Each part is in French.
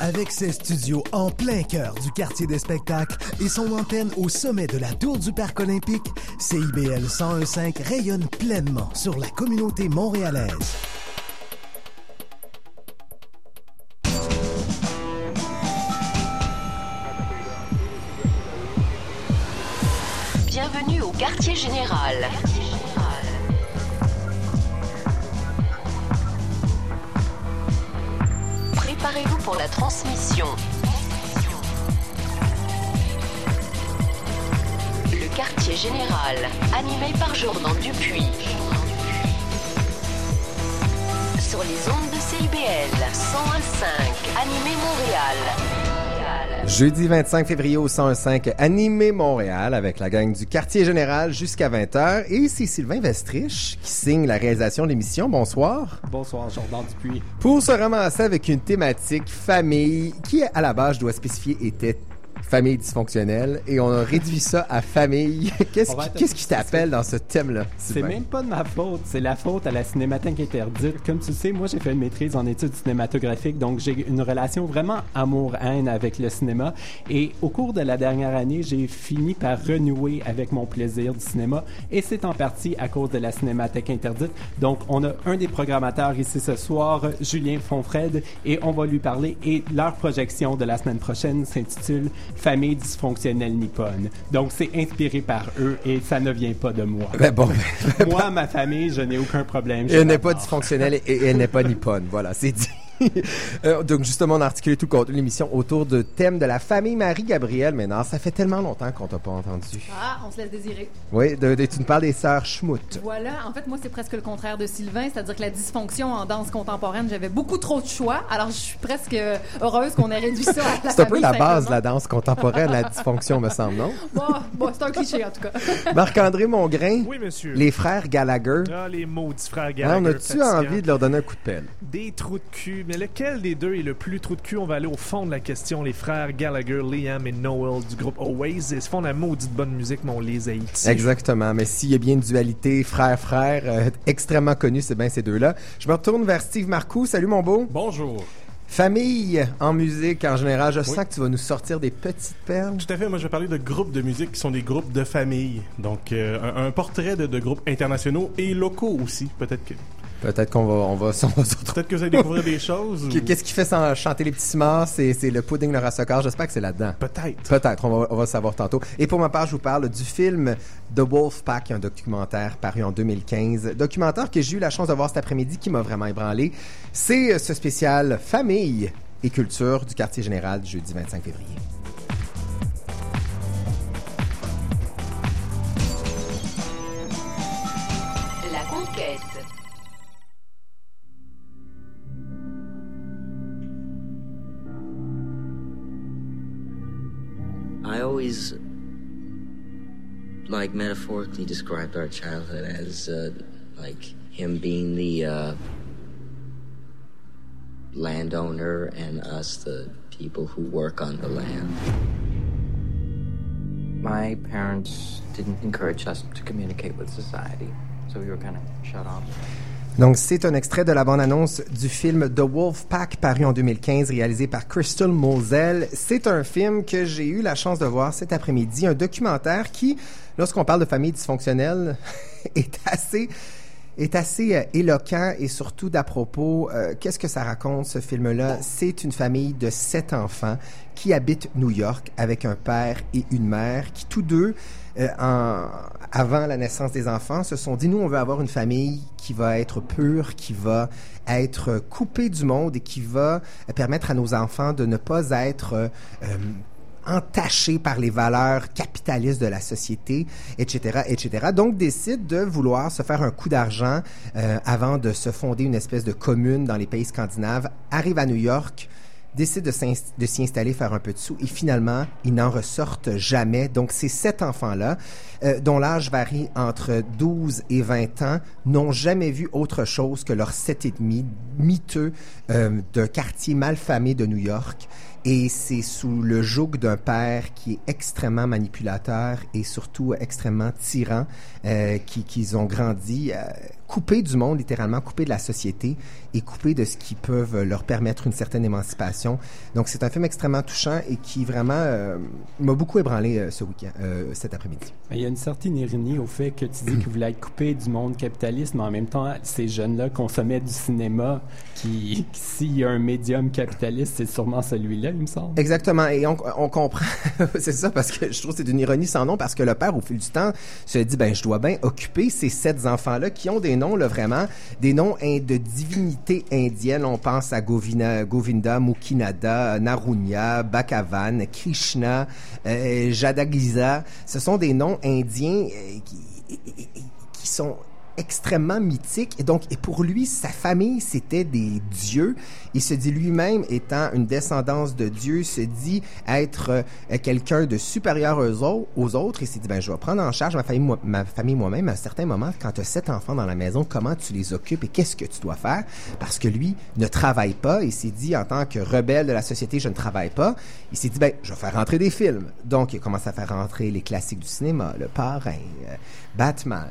Avec ses studios en plein cœur du quartier des spectacles et son antenne au sommet de la tour du Parc olympique, CIBL 1015 rayonne pleinement sur la communauté montréalaise. Bienvenue au quartier général. Pour la transmission. Le quartier général, animé par Jordan Dupuis. Sur les ondes de CIBL 101.5, animé Montréal. Jeudi 25 février au 105 Animé Montréal avec la gang du Quartier Général jusqu'à 20h. Et c'est Sylvain Vestrich qui signe la réalisation de l'émission. Bonsoir. Bonsoir, Jordan Dupuis. Pour se ramasser avec une thématique famille qui, à la base, je dois spécifier, était famille dysfonctionnelle et on a réduit ça à famille. Qu'est-ce qui, être- qui t'appelle dans ce thème-là? C'est même pas de ma faute, c'est la faute à la cinémathèque interdite. Comme tu sais, moi j'ai fait une maîtrise en études cinématographiques, donc j'ai une relation vraiment amour-haine avec le cinéma. Et au cours de la dernière année, j'ai fini par renouer avec mon plaisir du cinéma. Et c'est en partie à cause de la cinémathèque interdite. Donc on a un des programmateurs ici ce soir, Julien Fonfred, et on va lui parler. Et leur projection de la semaine prochaine s'intitule Famille dysfonctionnelle nippone. Donc c'est inspiré par eux et ça ne vient pas de moi. Ben bon, Moi, ma famille, je n'ai aucun problème. Je elle n'est pas dysfonctionnelle et elle n'est pas nippone. Voilà, c'est dit. Euh, donc justement, on a articulé tout le contenu de l'émission autour de thème de la famille Marie-Gabrielle. Maintenant, ça fait tellement longtemps qu'on t'a pas entendu. Ah, on se laisse désirer. Oui, de, de- tu nous parles des sœurs Schmout. Voilà, en fait, moi, c'est presque le contraire de Sylvain, c'est-à-dire que la dysfonction en danse contemporaine, j'avais beaucoup trop de choix, alors je suis presque heureuse qu'on ait réduit ça à la C'est un peu la base de la danse contemporaine, la dysfonction, me semble, non? Bon, bon, c'est un cliché, en tout cas. Marc-André Mongrain, Oui, monsieur. les frères Gallagher. Ah, les maudits frères Hein, Gallagher. on a-tu envie de leur donner un coup de pelle? Des trous de cul. Mais lequel des deux est le plus trou de cul? On va aller au fond de la question. Les frères Gallagher, Liam et Noel du groupe Oasis. Ils font de la maudite bonne musique, mais on les haït. Exactement. Mais s'il y a bien une dualité frère-frère euh, extrêmement connue, c'est bien ces deux-là. Je me retourne vers Steve Marcoux. Salut, mon beau. Bonjour. Famille en musique, en général, je Oui. sens que tu vas nous sortir des petites perles. Tout à fait. Moi, je vais parler de groupes de musique qui sont des groupes de famille. Donc, euh, un, un portrait de, de groupes internationaux et locaux aussi. Peut-être que, Peut-être qu'on va, on va, on peut-être que vous allez découvrir des choses. ou- Qu'est-ce qui fait sans chanter les petits morts? C'est, c'est le pudding le rassocard. J'espère que c'est là-dedans. Peut-être. Peut-être, on va, on va le savoir tantôt. Et pour ma part, je vous parle du film The Wolf Pack, un documentaire paru en 2015. Documentaire que j'ai eu la chance de voir cet après-midi qui m'a vraiment ébranlé. C'est euh, ce spécial famille et culture du quartier général du jeudi 25 février. Always, like, metaphorically described our childhood as, uh, like, him being the, uh, landowner and us, the people who work on the land. My parents didn't encourage us to communicate with society, so we were kind of shut off. Donc, c'est un extrait de la bande-annonce du film The Wolf Pack, paru en 2015, réalisé par Crystal Moselle. C'est un film que j'ai eu la chance de voir cet après-midi, un documentaire qui, lorsqu'on parle de famille dysfonctionnelle, est assez est assez euh, éloquent et surtout d'à propos. euh, Qu'est-ce que ça raconte, ce film-là? C'est une famille de sept enfants qui habitent New York avec un père et une mère qui, tous deux, euh, avant la naissance des enfants, se sont dit, nous, on veut avoir une famille qui va être pure, qui va être coupée du monde et qui va euh, permettre à nos enfants de ne pas être... euh, entachés par les valeurs capitalistes de la société, etc., etc. Donc, décide de vouloir se faire un coup d'argent avant de se fonder une espèce de commune dans les pays scandinaves, arrive à New York, décide de s'y installer, faire un peu de sous, et finalement, ils n'en ressortent jamais. Donc, ces sept enfants-là, euh, dont l'âge varie entre 12 et 20 ans, n'ont jamais vu autre chose que leurs sept et demi miteux euh, d'un quartier malfamé de New York. Et c'est sous le joug d'un père qui est extrêmement manipulateur et surtout extrêmement tyran euh, qui- qu'ils ont grandi. Coupés du monde, littéralement coupés de la société et coupés de ce qui peuvent leur permettre une certaine émancipation. Donc c'est un film extrêmement touchant et qui vraiment euh, m'a beaucoup ébranlé euh, ce week-end, euh, cet après-midi. Il y a une certaine ironie au fait que tu dis qu'ils voulaient être coupés du monde capitaliste, mais en même temps, ces jeunes-là consommaient du cinéma qui- s'il y a un médium capitaliste, c'est sûrement celui-là, il me semble. Exactement. Et on, on comprend, c'est ça, parce que je trouve que c'est une ironie sans nom, parce que le père, au fil du temps, se dit, ben, je dois bien occuper ces sept enfants-là qui ont des noms, là, vraiment, des noms de divinités indiennes. On pense à Govina, Govinda, Mukinada, Narunya, Bhagavan, Krishna, euh, Jadagiza. Ce sont des noms indiens euh, qui, qui sont extrêmement mythiques. Et donc, et pour lui, sa famille, c'était des dieux. Il se dit lui-même, étant une descendance de Dieu, se dit être euh, quelqu'un de supérieur aux, au- aux autres. Il s'est dit, ben, je vais prendre en charge ma famille, moi- ma famille moi-même. À un certain moment, quand tu as sept enfants dans la maison, comment tu les occupes et qu'est-ce que tu dois faire? Parce que lui ne travaille pas. Il s'est dit, en tant que rebelle de la société, je ne travaille pas. Il s'est dit, ben, je vais faire rentrer des films. Donc, il commence à faire rentrer les classiques du cinéma, Le Parrain, euh, Batman,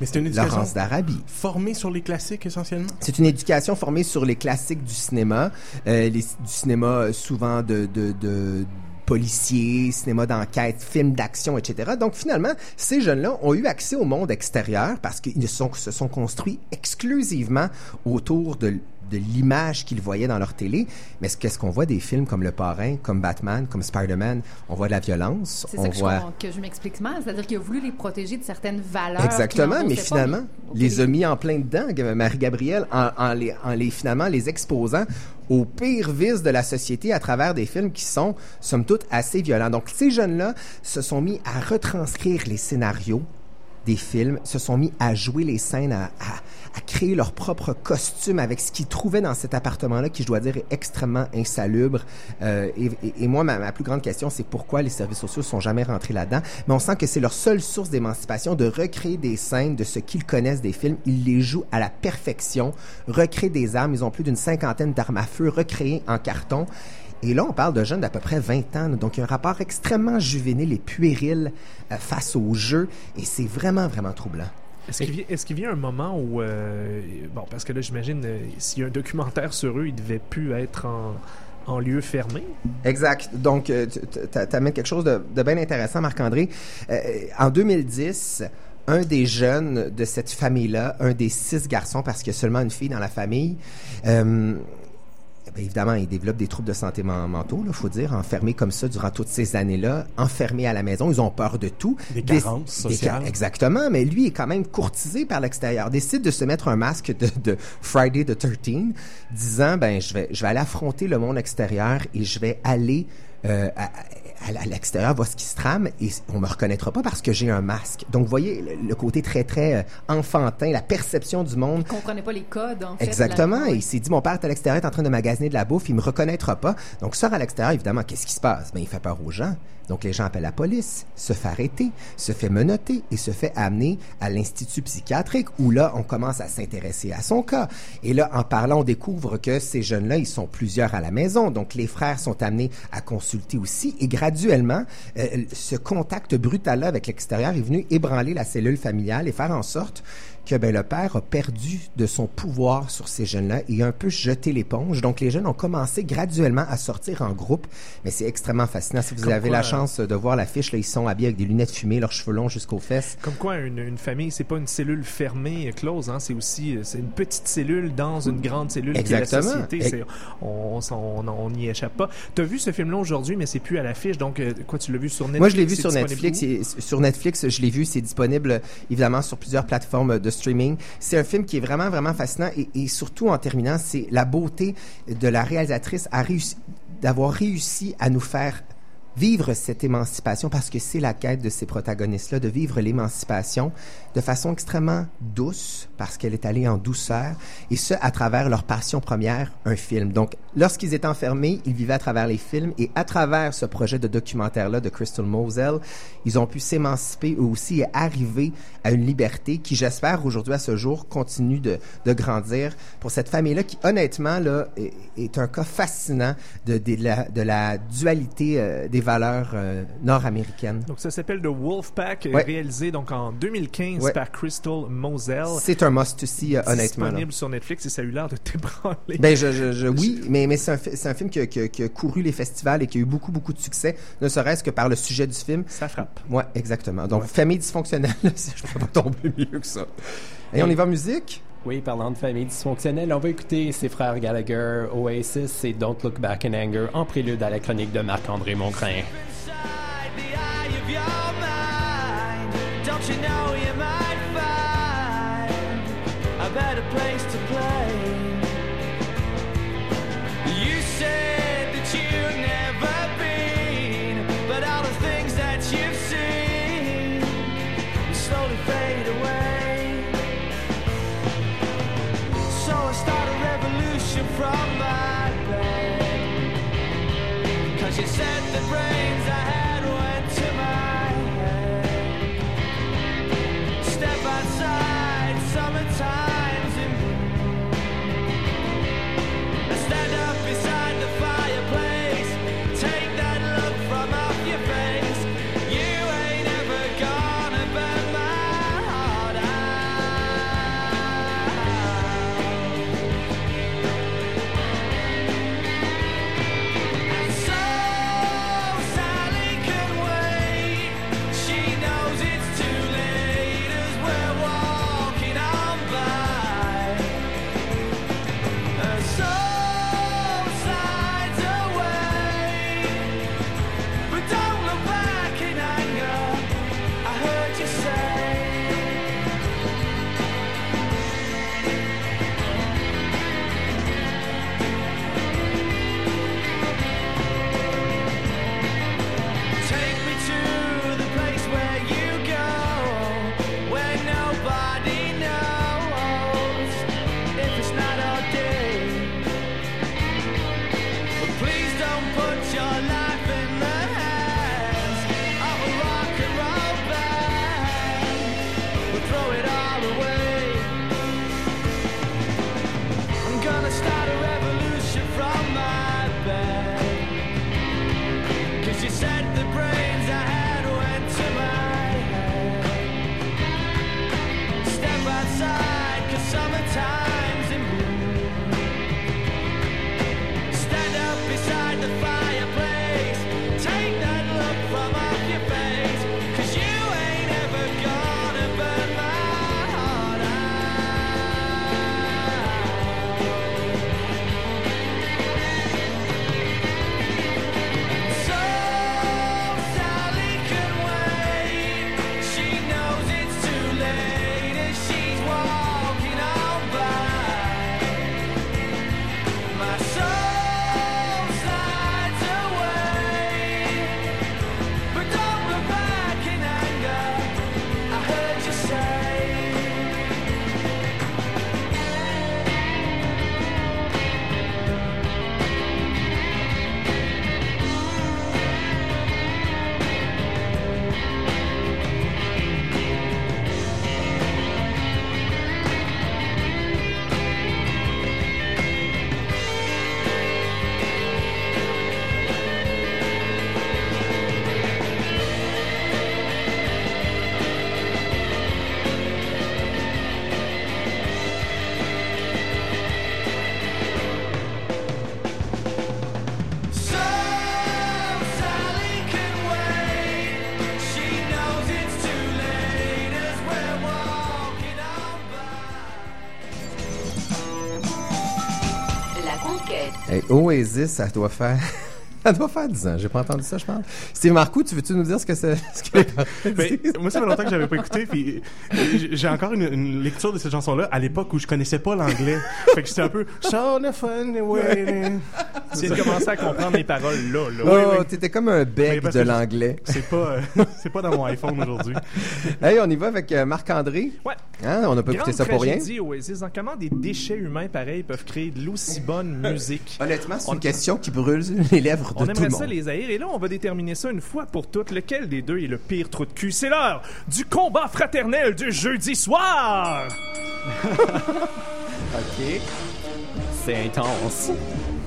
Mais c'est une éducation Laurence d'Arabie. formée sur les classiques essentiellement? C'est une éducation formée sur les classiques du cinéma, euh, les- du cinéma euh, souvent de, de, de policiers, cinéma d'enquête, films d'action, etc. Donc finalement, ces jeunes-là ont eu accès au monde extérieur parce qu'ils se sont, se sont construits exclusivement autour de, de l'image qu'ils voyaient dans leur télé. Mais ce- qu'est-ce qu'on voit des films comme Le Parrain, comme Batman, comme Spider-Man? On voit de la violence, C'est ça que, je voit... que je m'explique mal. C'est-à-dire qu'il a voulu les protéger de certaines valeurs. Exactement, mais pas, finalement, mais- les a mis en plein dedans, Marie-Gabrielle, en, en les, en les, finalement, les exposant aux pires vices de la société à travers des films qui sont, somme toute, assez violents. Donc, ces jeunes-là se sont mis à retranscrire les scénarios des films, se sont mis à jouer les scènes, à, à- à créer leur propre costume avec ce qu'ils trouvaient dans cet appartement-là, qui, je dois dire, est extrêmement insalubre. Euh, et, et- et moi, ma, plus grande question, c'est pourquoi les services sociaux sont jamais rentrés là-dedans? Mais on sent que c'est leur seule source d'émancipation de recréer des scènes de ce qu'ils connaissent des films. Ils les jouent à la perfection, recréent des armes. Ils ont plus d'une cinquantaine d'armes à feu recréées en carton. Et là, on parle de jeunes d'à peu près 20 ans. Donc, il y a un rapport extrêmement juvénile et puéril euh, face au jeu. Et c'est vraiment, vraiment troublant. Est-ce qu'il vient, un moment où, euh, bon, parce que là, j'imagine, euh, s'il y a un documentaire sur eux, il devait plus être en, en lieu fermé? Exact. Donc, euh, tu amènes quelque chose de, bien intéressant, Marc-André. En 2010, un des jeunes de cette famille-là, un des six garçons, parce qu'il y a seulement une fille dans la famille, ben, évidemment, il développe des troubles de santé men- mentaux, il faut dire, enfermés comme ça durant toutes ces années-là, enfermés à la maison, ils ont peur de tout. Des Des- carences des sociales. ca- exactement, mais lui est quand même courtisé par l'extérieur. Décide de se mettre un masque de, de Friday the 13, disant, ben, je vais, je vais aller affronter le monde extérieur et je vais aller euh, à, à- l'extérieur, voir ce qui se trame et on me reconnaîtra pas parce que j'ai un masque. Donc, vous voyez le, le côté très, très euh, enfantin, la perception du monde. Il comprenait pas les codes, en fait. Exactement. la- Et il s'est dit, mon père est à l'extérieur, est en train de magasiner de la bouffe, il me reconnaîtra pas. Donc, sort à l'extérieur, évidemment, qu'est-ce qui se passe? Ben, il fait peur aux gens. Donc, les gens appellent la police, se fait arrêter, se fait menotter et se fait amener à l'institut psychiatrique où là, on commence à s'intéresser à son cas. Et là, en parlant, on découvre que ces jeunes-là, ils sont plusieurs à la maison. Donc, les frères sont amenés à consulter aussi. Et graduellement, euh, ce contact brutal-là avec l'extérieur est venu ébranler la cellule familiale et faire en sorte que ben, le père a perdu de son pouvoir sur ces jeunes-là et a un peu jeté l'éponge. Donc, les jeunes ont commencé graduellement à sortir en groupe, mais c'est extrêmement fascinant. Si vous Comme avez quoi, la chance de voir l'affiche, là, ils sont habillés avec des lunettes fumées, leurs cheveux longs jusqu'aux fesses. Comme quoi, une, une famille, c'est pas une cellule fermée, close, hein, c'est aussi c'est une petite cellule dans une grande cellule qui est la Exactement. société. C'est- on n'y échappe pas. Tu as vu ce film-là aujourd'hui, mais c'est plus à l'affiche, donc euh, quoi, tu l'as vu sur Netflix? Moi, je l'ai vu sur Netflix. sur Netflix, je l'ai vu. C'est disponible évidemment sur plusieurs plateformes de streaming. C'est un film qui est vraiment, vraiment fascinant et, et surtout en terminant, c'est la beauté de la réalisatrice d'avoir réussi à nous faire vivre cette émancipation parce que c'est la quête de ces protagonistes-là, de vivre l'émancipation de façon extrêmement douce parce qu'elle est allée en douceur et ce, à travers leur passion première, un film. Donc, lorsqu'ils étaient enfermés, ils vivaient à travers les films et à travers ce projet de documentaire-là de Crystal Moselle, ils ont pu s'émanciper eux aussi et arriver à une liberté qui, j'espère, aujourd'hui à ce jour, continue de, de grandir pour cette famille-là qui, honnêtement, là, est, est un cas fascinant de, de, la, de la dualité euh, des valeurs euh, nord-américaines. Donc ça s'appelle The Wolfpack, Ouais. réalisé donc en 2015 Ouais. par Crystal Moselle. C'est un must-to-see, euh, honnêtement. là. Disponible sur Netflix et ça a eu l'air de t'ébranler. Ben, je, je, je- oui, mais, mais c'est un, film qui a, qui a- qui a couru les festivals et qui a eu beaucoup, beaucoup de succès, ne serait-ce que par le sujet du film. Ça frappe. Ouais, exactement. Donc, famille dysfonctionnelle, je peux pas tomber mieux que ça. Et on y va en musique? Oui, parlant de famille dysfonctionnelle, on va écouter ses frères Gallagher, Oasis et Don't Look Back in Anger en prélude à la chronique de Marc-André Mongrain. Don't you know you might find a better place to play? You said that you've never been, but all the things that you've seen slowly fade away. So I start a revolution from Oasis, ça doit faire... ça doit faire 10 ans. J'ai pas entendu ça, je pense. Steve Marcoux, tu veux-tu nous dire ce que c'est? Ben, moi, ça fait longtemps que j'avais pas écouté, puis euh, j'ai encore une, lecture de cette chanson-là à l'époque où je connaissais pas l'anglais. fait que j'étais un peu so the fun waiting. Tu viens de commencer à comprendre les paroles là, là. Oh, t'étais comme un bec de l'anglais. C'est pas, euh, c'est pas dans mon iPhone aujourd'hui. Hey, on y va avec euh, Marc-André. Ouais. Hein, on n'a pas écouté ça pour rien. tragédie, Oasis. Comment des déchets humains pareils peuvent créer de l'aussi bonne musique? Honnêtement, c'est On- une question qui brûle les lèvres de On tout aimerait le ça monde. les haïr et là on va déterminer ça une fois pour toutes. Lequel des deux est le pire trou de cul? C'est l'heure du combat fraternel du jeudi soir. OK. C'est intense.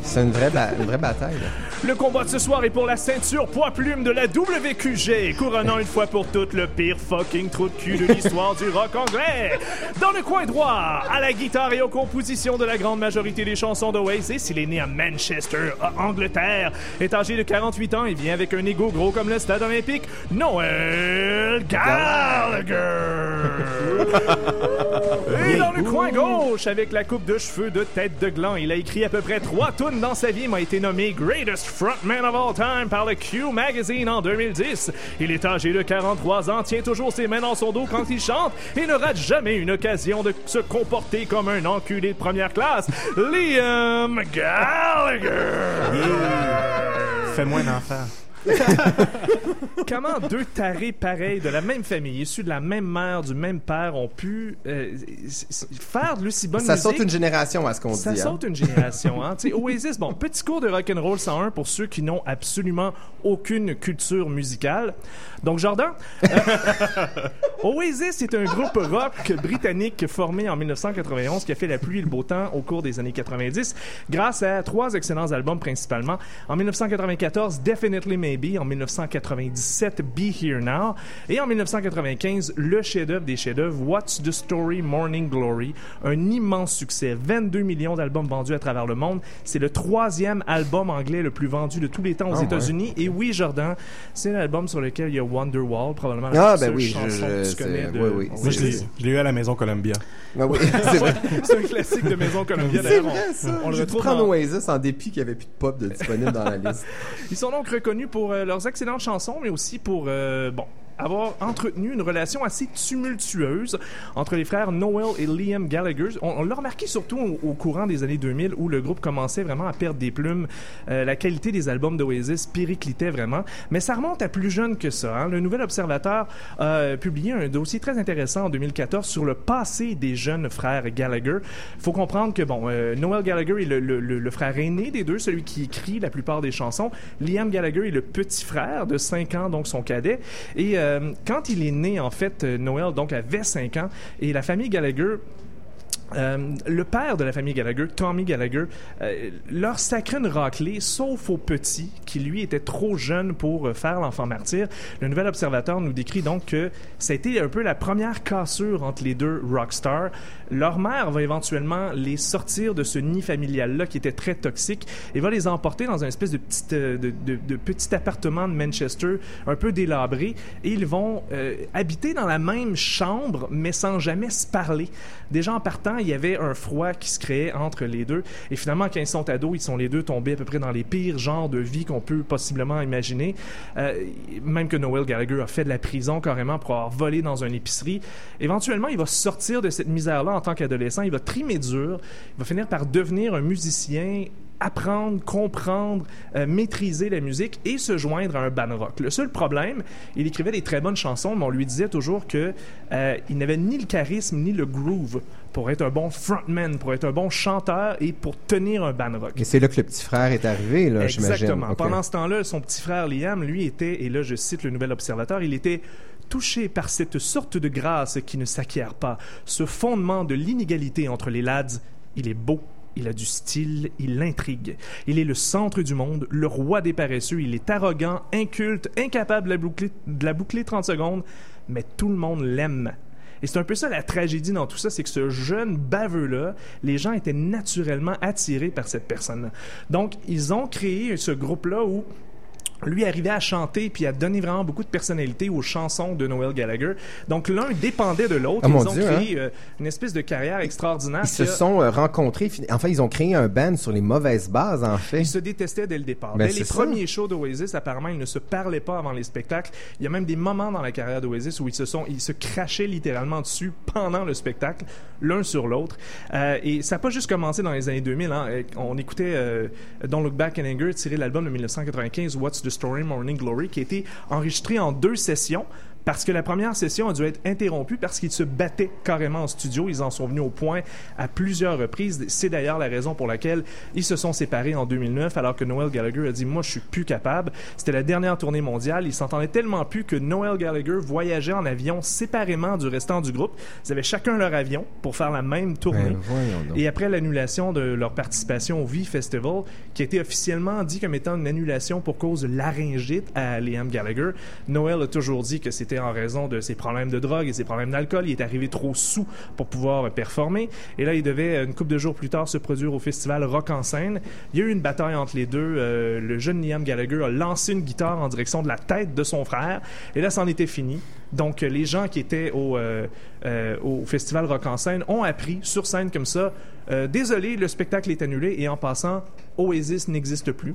C'est une vraie, ba- une vraie bataille. là. Le combat de ce soir est pour la ceinture poids plume de la WQG, couronnant une fois pour toutes le pire fucking trou de cul de l'histoire du rock anglais. Dans le coin droit, à la guitare et aux compositions de la grande majorité des chansons d'Oasis, il est né à Manchester, en Angleterre, est âgé de 48 ans et vient avec un ego gros comme le stade olympique, Noel Gallagher. Et dans le coin gauche, avec la coupe de cheveux de tête de gland, il a écrit à peu près trois dans sa vie, m'a été nommé Greatest Frontman of All Time par le Q Magazine en 2010. Il est âgé de 43 ans, tient toujours ses mains dans son dos quand il chante et ne rate jamais une occasion de se comporter comme un enculé de première classe. Liam Gallagher. Fais-moi un enfant. Comment deux tarés pareils de la même famille, issus de la même mère, du même père, ont pu euh, faire de l'aussi bonne Ça musique? saute une génération à ce qu'on dit. Ça hein. saute une génération. Hein? Oasis, bon, petit cours de rock'n'roll 101 pour ceux qui n'ont absolument aucune culture musicale. Donc, Jordan, euh, Oasis est un groupe rock britannique formé en 1991 qui a fait la pluie et le beau temps au cours des années 90 grâce à trois excellents albums principalement. En 1994, Definitely Maybe. En 1997, Be Here Now. Et en 1995, le chef-d'œuvre des chefs-d'œuvre, What's the Story Morning Glory. Un immense succès. 22 millions d'albums vendus à travers le monde. C'est le troisième album anglais le plus vendu de tous les temps aux Ah, ouais. États-Unis. Et oui, Jordan, c'est l'album sur lequel il y a Wonderwall, probablement la Ah, ben oui, chanson je- que je- tu connais de oui, oui. Moi, je l'ai, eu à la maison Columbia. Ah oui, c'est vrai. C'est un classique de Maison Columbia. C'est vrai, On- ça. On le J'ai dû retrouve prendre dans- Oasis en dépit qu'il n'y avait plus de pop de disponible dans la liste. Ils sont donc reconnus pour euh, leurs excellentes chansons, mais aussi pour, euh, bon, avoir entretenu une relation assez tumultueuse entre les frères Noel et Liam Gallagher. On, l'a remarqué surtout au, courant des années 2000 où le groupe commençait vraiment à perdre des plumes. Euh, la qualité des albums d'Oasis périclitait vraiment. Mais ça remonte à plus jeune que ça. hein. Le Nouvel Observateur a publié un dossier très intéressant en 2014 sur le passé des jeunes frères Gallagher. Il faut comprendre que, bon, euh, Noel Gallagher est le frère aîné des deux, celui qui écrit la plupart des chansons. Liam Gallagher est le petit frère de 5 ans, donc son cadet. Et euh, quand il est né, en fait, euh, Noel donc avait 5 ans et la famille Gallagher euh, le père de la famille Gallagher, Tommy Gallagher, euh, leur sacrait une raclée, sauf au petit, qui lui était trop jeune pour euh, faire l'enfant martyr. Le Nouvel Observateur nous décrit donc que ça a été un peu la première cassure entre les deux rockstars. Leur mère va éventuellement les sortir de ce nid familial-là qui était très toxique et va les emporter dans un espèce de petit, euh, de, petit appartement de Manchester, un peu délabré, et ils vont habiter dans la même chambre, mais sans jamais se parler. Déjà en partant, il y avait un froid qui se créait entre les deux. Et finalement, quand ils sont ados, ils sont les deux tombés à peu près dans les pires genres de vie qu'on peut possiblement imaginer. Euh, même que Noel Gallagher a fait de la prison carrément pour avoir volé dans une épicerie. Éventuellement, il va sortir de cette misère-là en tant qu'adolescent. Il va trimer dur. Il va finir par devenir un musicien apprendre, comprendre, euh, maîtriser la musique et se joindre à un band rock. Le seul problème, il écrivait des très bonnes chansons, mais on lui disait toujours que euh, il n'avait ni le charisme ni le groove pour être un bon frontman, pour être un bon chanteur et pour tenir un band rock. Et c'est là que le petit frère est arrivé, là, j'imagine. Exactement. Pendant ce temps-là, son petit frère Liam, lui, était, et là je cite le Nouvel Observateur, il était touché par cette sorte de grâce qui ne s'acquiert pas, ce fondement de l'inégalité entre les lads. Il est beau, il a du style, il intrigue. Il est le centre du monde, le roi des paresseux, il est arrogant, inculte, incapable de la boucler, de la boucler 30 secondes, mais tout le monde l'aime. Et c'est un peu ça la tragédie dans tout ça, c'est que ce jeune baveux-là, les gens étaient naturellement attirés par cette personne-là. Donc, ils ont créé ce groupe-là où lui arrivait à chanter puis à donner vraiment beaucoup de personnalité aux chansons de Noel Gallagher. Donc l'un dépendait de l'autre. Ah, ils ont Dieu, créé euh, une espèce de carrière extraordinaire. Ils se a- sont euh, rencontrés. fin- Enfin, ils ont créé un band sur les mauvaises bases, en fait. Ils se détestaient dès le départ. Ben, dès les ça. premiers shows d'Oasis, apparemment, ils ne se parlaient pas avant les spectacles. Il y a même des moments dans la carrière d'Oasis où ils se sont, ils se crachaient littéralement dessus pendant le spectacle, l'un sur l'autre. Euh, et ça n'a pas juste commencé dans les années 2000. Hein. Euh, On écoutait euh, Don't Look Back in Anger tiré de l'album de 1995 What's the Story Morning Glory qui a été enregistré en deux sessions parce que la première session a dû être interrompue parce qu'ils se battaient carrément en studio. Ils en sont venus au point à plusieurs reprises. C'est d'ailleurs la raison pour laquelle ils se sont séparés en 2009, alors que Noel Gallagher a dit moi je suis plus capable. C'était la dernière tournée mondiale. Ils s'entendaient tellement plus que Noel Gallagher voyageait en avion séparément du restant du groupe. Ils avaient chacun leur avion pour faire la même tournée. Ben. Et après l'annulation de leur participation au V Festival, qui a été officiellement dit comme étant une annulation pour cause de laryngite à Liam Gallagher, Noel a toujours dit que c'était en raison de ses problèmes de drogue et ses problèmes d'alcool. Il est arrivé trop sous pour pouvoir performer. Et là, il devait, une couple de jours plus tard, se produire au festival Rock en scène. Il y a eu une bataille entre les deux. Euh, le jeune Liam Gallagher a lancé une guitare en direction de la tête de son frère. Et là, c'en était fini. Donc, les gens qui étaient au, euh, euh, au festival Rock en scène ont appris sur scène comme ça Désolé, le spectacle est annulé et en passant, Oasis n'existe plus.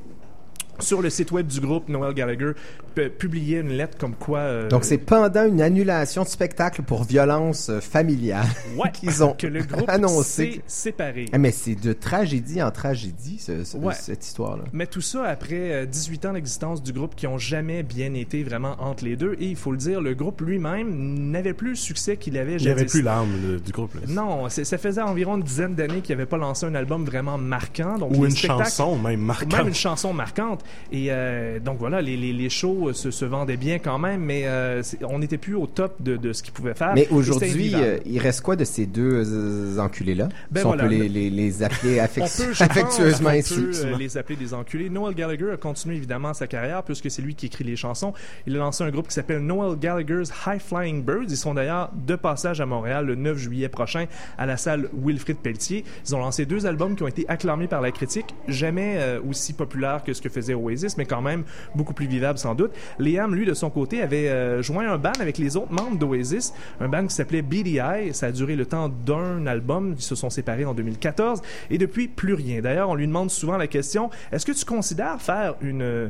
Sur le site web du groupe, Noel Gallagher pu- publiait une lettre comme quoi. euh, Donc, c'est pendant une annulation de spectacle pour violence euh, familiale ouais, qu'ils ont que le groupe annoncé. s'est séparé. Ah, mais c'est de tragédie en tragédie, ce- ce- Ouais. cette histoire-là. Mais tout ça après euh, 18 ans d'existence du groupe qui ont jamais bien été vraiment entre les deux. Et il faut le dire, le groupe lui-même n'avait plus le succès qu'il avait Il n'y avait plus l'âme du groupe. là. Non, ça faisait environ une dizaine d'années qu'il n'avait pas lancé un album vraiment marquant. Donc Ou une chanson même ou marquante. Même une chanson marquante. Et euh, donc voilà, les, les, les shows euh, se, se vendaient bien quand même, mais euh, on n'était plus au top de, de ce qu'ils pouvaient faire. Mais aujourd'hui, il reste quoi de ces deux enculés-là? Ben si voilà, on peut les, le- les, les appeler On peut, pense, affectueusement qu'on ainsi. peut, les appeler des enculés. Noel Gallagher a continué évidemment sa carrière puisque c'est lui qui écrit les chansons. Il a lancé un groupe qui s'appelle Noel Gallagher's High Flying Birds. Ils sont d'ailleurs de passage à Montréal le 9 juillet prochain à la salle Wilfrid Pelletier. Ils ont lancé deux albums qui ont été acclamés par la critique, jamais euh, aussi populaires que ce que faisait Oasis, mais quand même beaucoup plus vivables sans doute. Liam, lui, de son côté, avait euh, joint un band avec les autres membres d'Oasis, un band qui s'appelait BDI. Ça a duré le temps d'un album. Ils se sont séparés en 2014 et depuis plus rien. D'ailleurs, on lui demande souvent la question est-ce que tu considères faire une euh,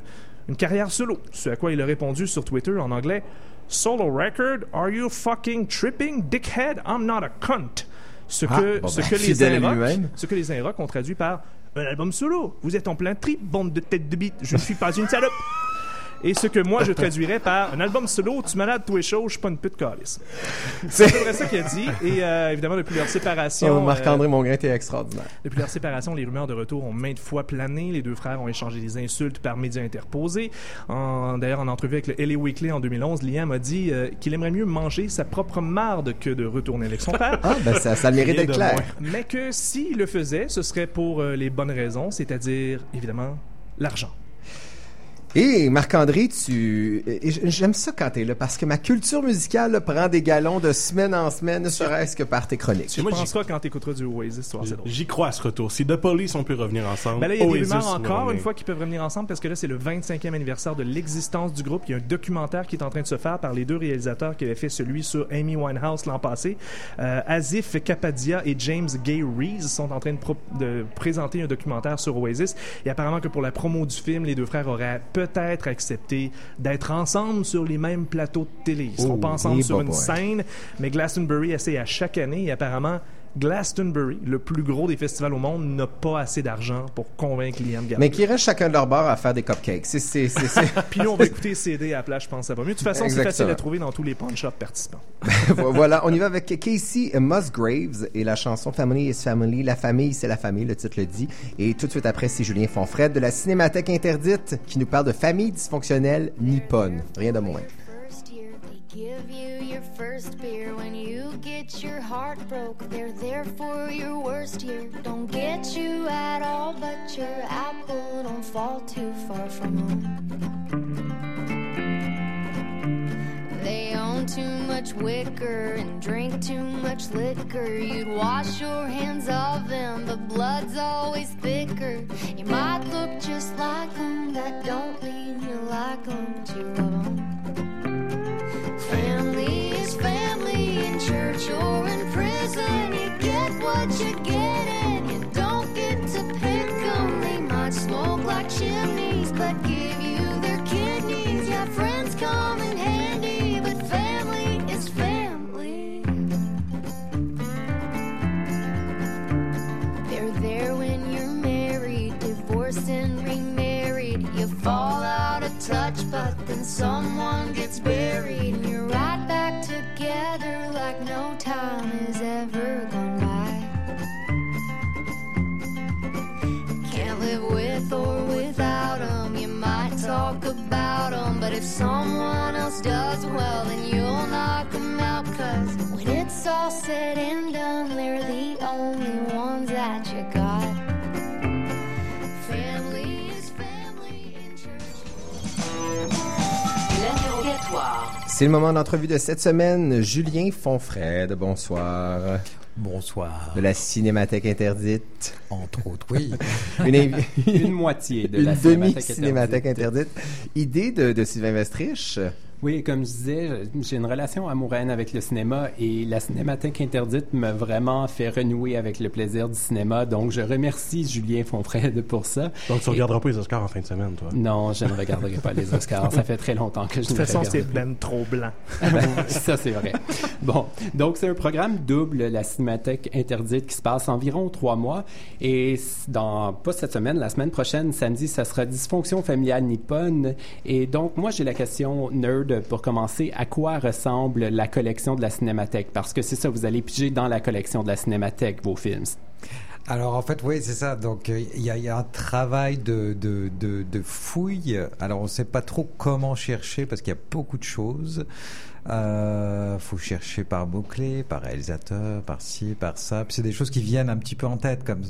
une carrière solo? Ce à quoi il a répondu sur Twitter en anglais Solo record? Are you fucking tripping, dickhead? I'm not a cunt. Ce Ah, que, bon, ce ben, que les lui-même. ce que les ont traduit par un album solo. Vous êtes en plein trip, bande de têtes de bite. Je ne suis pas une salope. Et ce que moi je traduirais par un album solo, tu malade, tout est chaud, je suis pas une pute calice. C'est à peu près ça qu'il a dit. Et euh, évidemment, depuis leur séparation. Oh, euh, Marc-André Mongrain, t'es extraordinaire. depuis leur séparation, les rumeurs de retour ont maintes fois plané. Les deux frères ont échangé des insultes par médias interposés. En- D'ailleurs, en entrevue avec le LA Weekly en 2011, Liam a dit euh, qu'il aimerait mieux manger sa propre marde que de retourner avec son père. Ah, ben ça, ça mérite d'être clair. moins. Mais que s'il le faisait, ce serait pour euh, les bonnes raisons, c'est-à-dire, évidemment, l'argent. Et Marc-André, tu... J'aime ça quand t'es là, parce que ma culture musicale là, prend des galons de semaine en semaine, ne serait-ce que par tes chroniques. Tu moi, j'y- penseras quand t'écouteras du Oasis. J'y crois à ce retour. Si The Police, on peut revenir ensemble. Ben là, il y a des Oasis, rumeurs va encore une fois qu'ils peuvent revenir ensemble parce que là, c'est le 25e anniversaire de l'existence du groupe. Il y a un documentaire qui est en train de se faire par les deux réalisateurs qui avaient fait celui sur Amy Winehouse l'an passé. Euh, Asif Kapadia et James Gay Reese sont en train de, pro- de présenter un documentaire sur Oasis. Et apparemment que pour la promo du film, les deux frères auraient peut-être accepté d'être ensemble sur les mêmes plateaux de télé. Ils seront Oh, pas ensemble oui, sur une scène, mais Glastonbury essaie à chaque année et apparemment Glastonbury, le plus gros des festivals au monde, n'a pas assez d'argent pour convaincre Liam Gallagher. Mais qui restent chacun de leur bord à faire des cupcakes. C'est, c'est, c'est, c'est- Puis nous, on va écouter CD à la plage, je pense que ça va mieux. De toute façon, c'est facile à trouver dans tous les pawn shops participants. voilà, on y va avec Casey Musgraves et la chanson Family is Family. La famille, c'est la famille, le titre le dit. Et tout de suite après, c'est Julien Fonfred de la Cinémathèque Interdite qui nous parle de famille dysfonctionnelle nippone. Rien de moins. Give you your first beer. When you get your heart broke, they're there for your worst year. Don't get you at all, but your apple don't fall too far from home. They own too much wicker and drink too much liquor. You'd wash your hands of them, but blood's always thicker. You might look just like them, that don't mean you like them, but you love them. Family in church or in prison. You get what you get and you don't get to pick 'em. They might smoke like chimneys, but give you their kidneys. Yeah, friends come in handy, but family is family. They're there when you're married, divorced and. You fall out of touch, but then someone gets buried, and you're right back together like no time has ever gone by. Can't live with or without 'em. You might talk about 'em, but if someone else does, well, then you'll knock 'em out. Cause when it's all said and done, they're the only ones that you got. C'est le moment d'entrevue de cette semaine. Julien Fonfred, bonsoir. Bonsoir. De la Cinémathèque interdite. Entre autres, oui. Une, invi- Une moitié de une la Cinémathèque demi-cinémathèque interdite. Idée de, de Sylvain Vestriche. Oui, comme je disais, j'ai une relation amoureuse avec le cinéma et la Cinémathèque interdite m'a vraiment fait renouer avec le plaisir du cinéma. Donc, je remercie Julien Fonfred pour ça. Donc, tu Et- regarderas pas les Oscars en fin de semaine, toi? Non, je ne regarderai pas les Oscars. Ça fait très longtemps que je De toute ne façon, regarde c'est ben trop blanc. Ben, ça, c'est vrai. Bon, donc c'est un programme double, la Cinémathèque interdite, qui se passe environ trois mois. Et dans, pas cette semaine, la semaine prochaine, samedi, ça sera Dysfonction familiale nippone. Et donc, moi, j'ai la question nerd pour commencer. À quoi ressemble la collection de la Cinémathèque? Parce que c'est ça, vous allez piger dans la collection de la Cinémathèque vos films. Alors en fait, oui, c'est ça. Donc euh, il y, a, un travail de fouille. Alors on ne sait pas trop comment chercher parce qu'il y a beaucoup de choses. Euh, faut chercher par mots-clés, par réalisateur, par ci, par ça. Puis c'est des choses qui viennent un petit peu en tête comme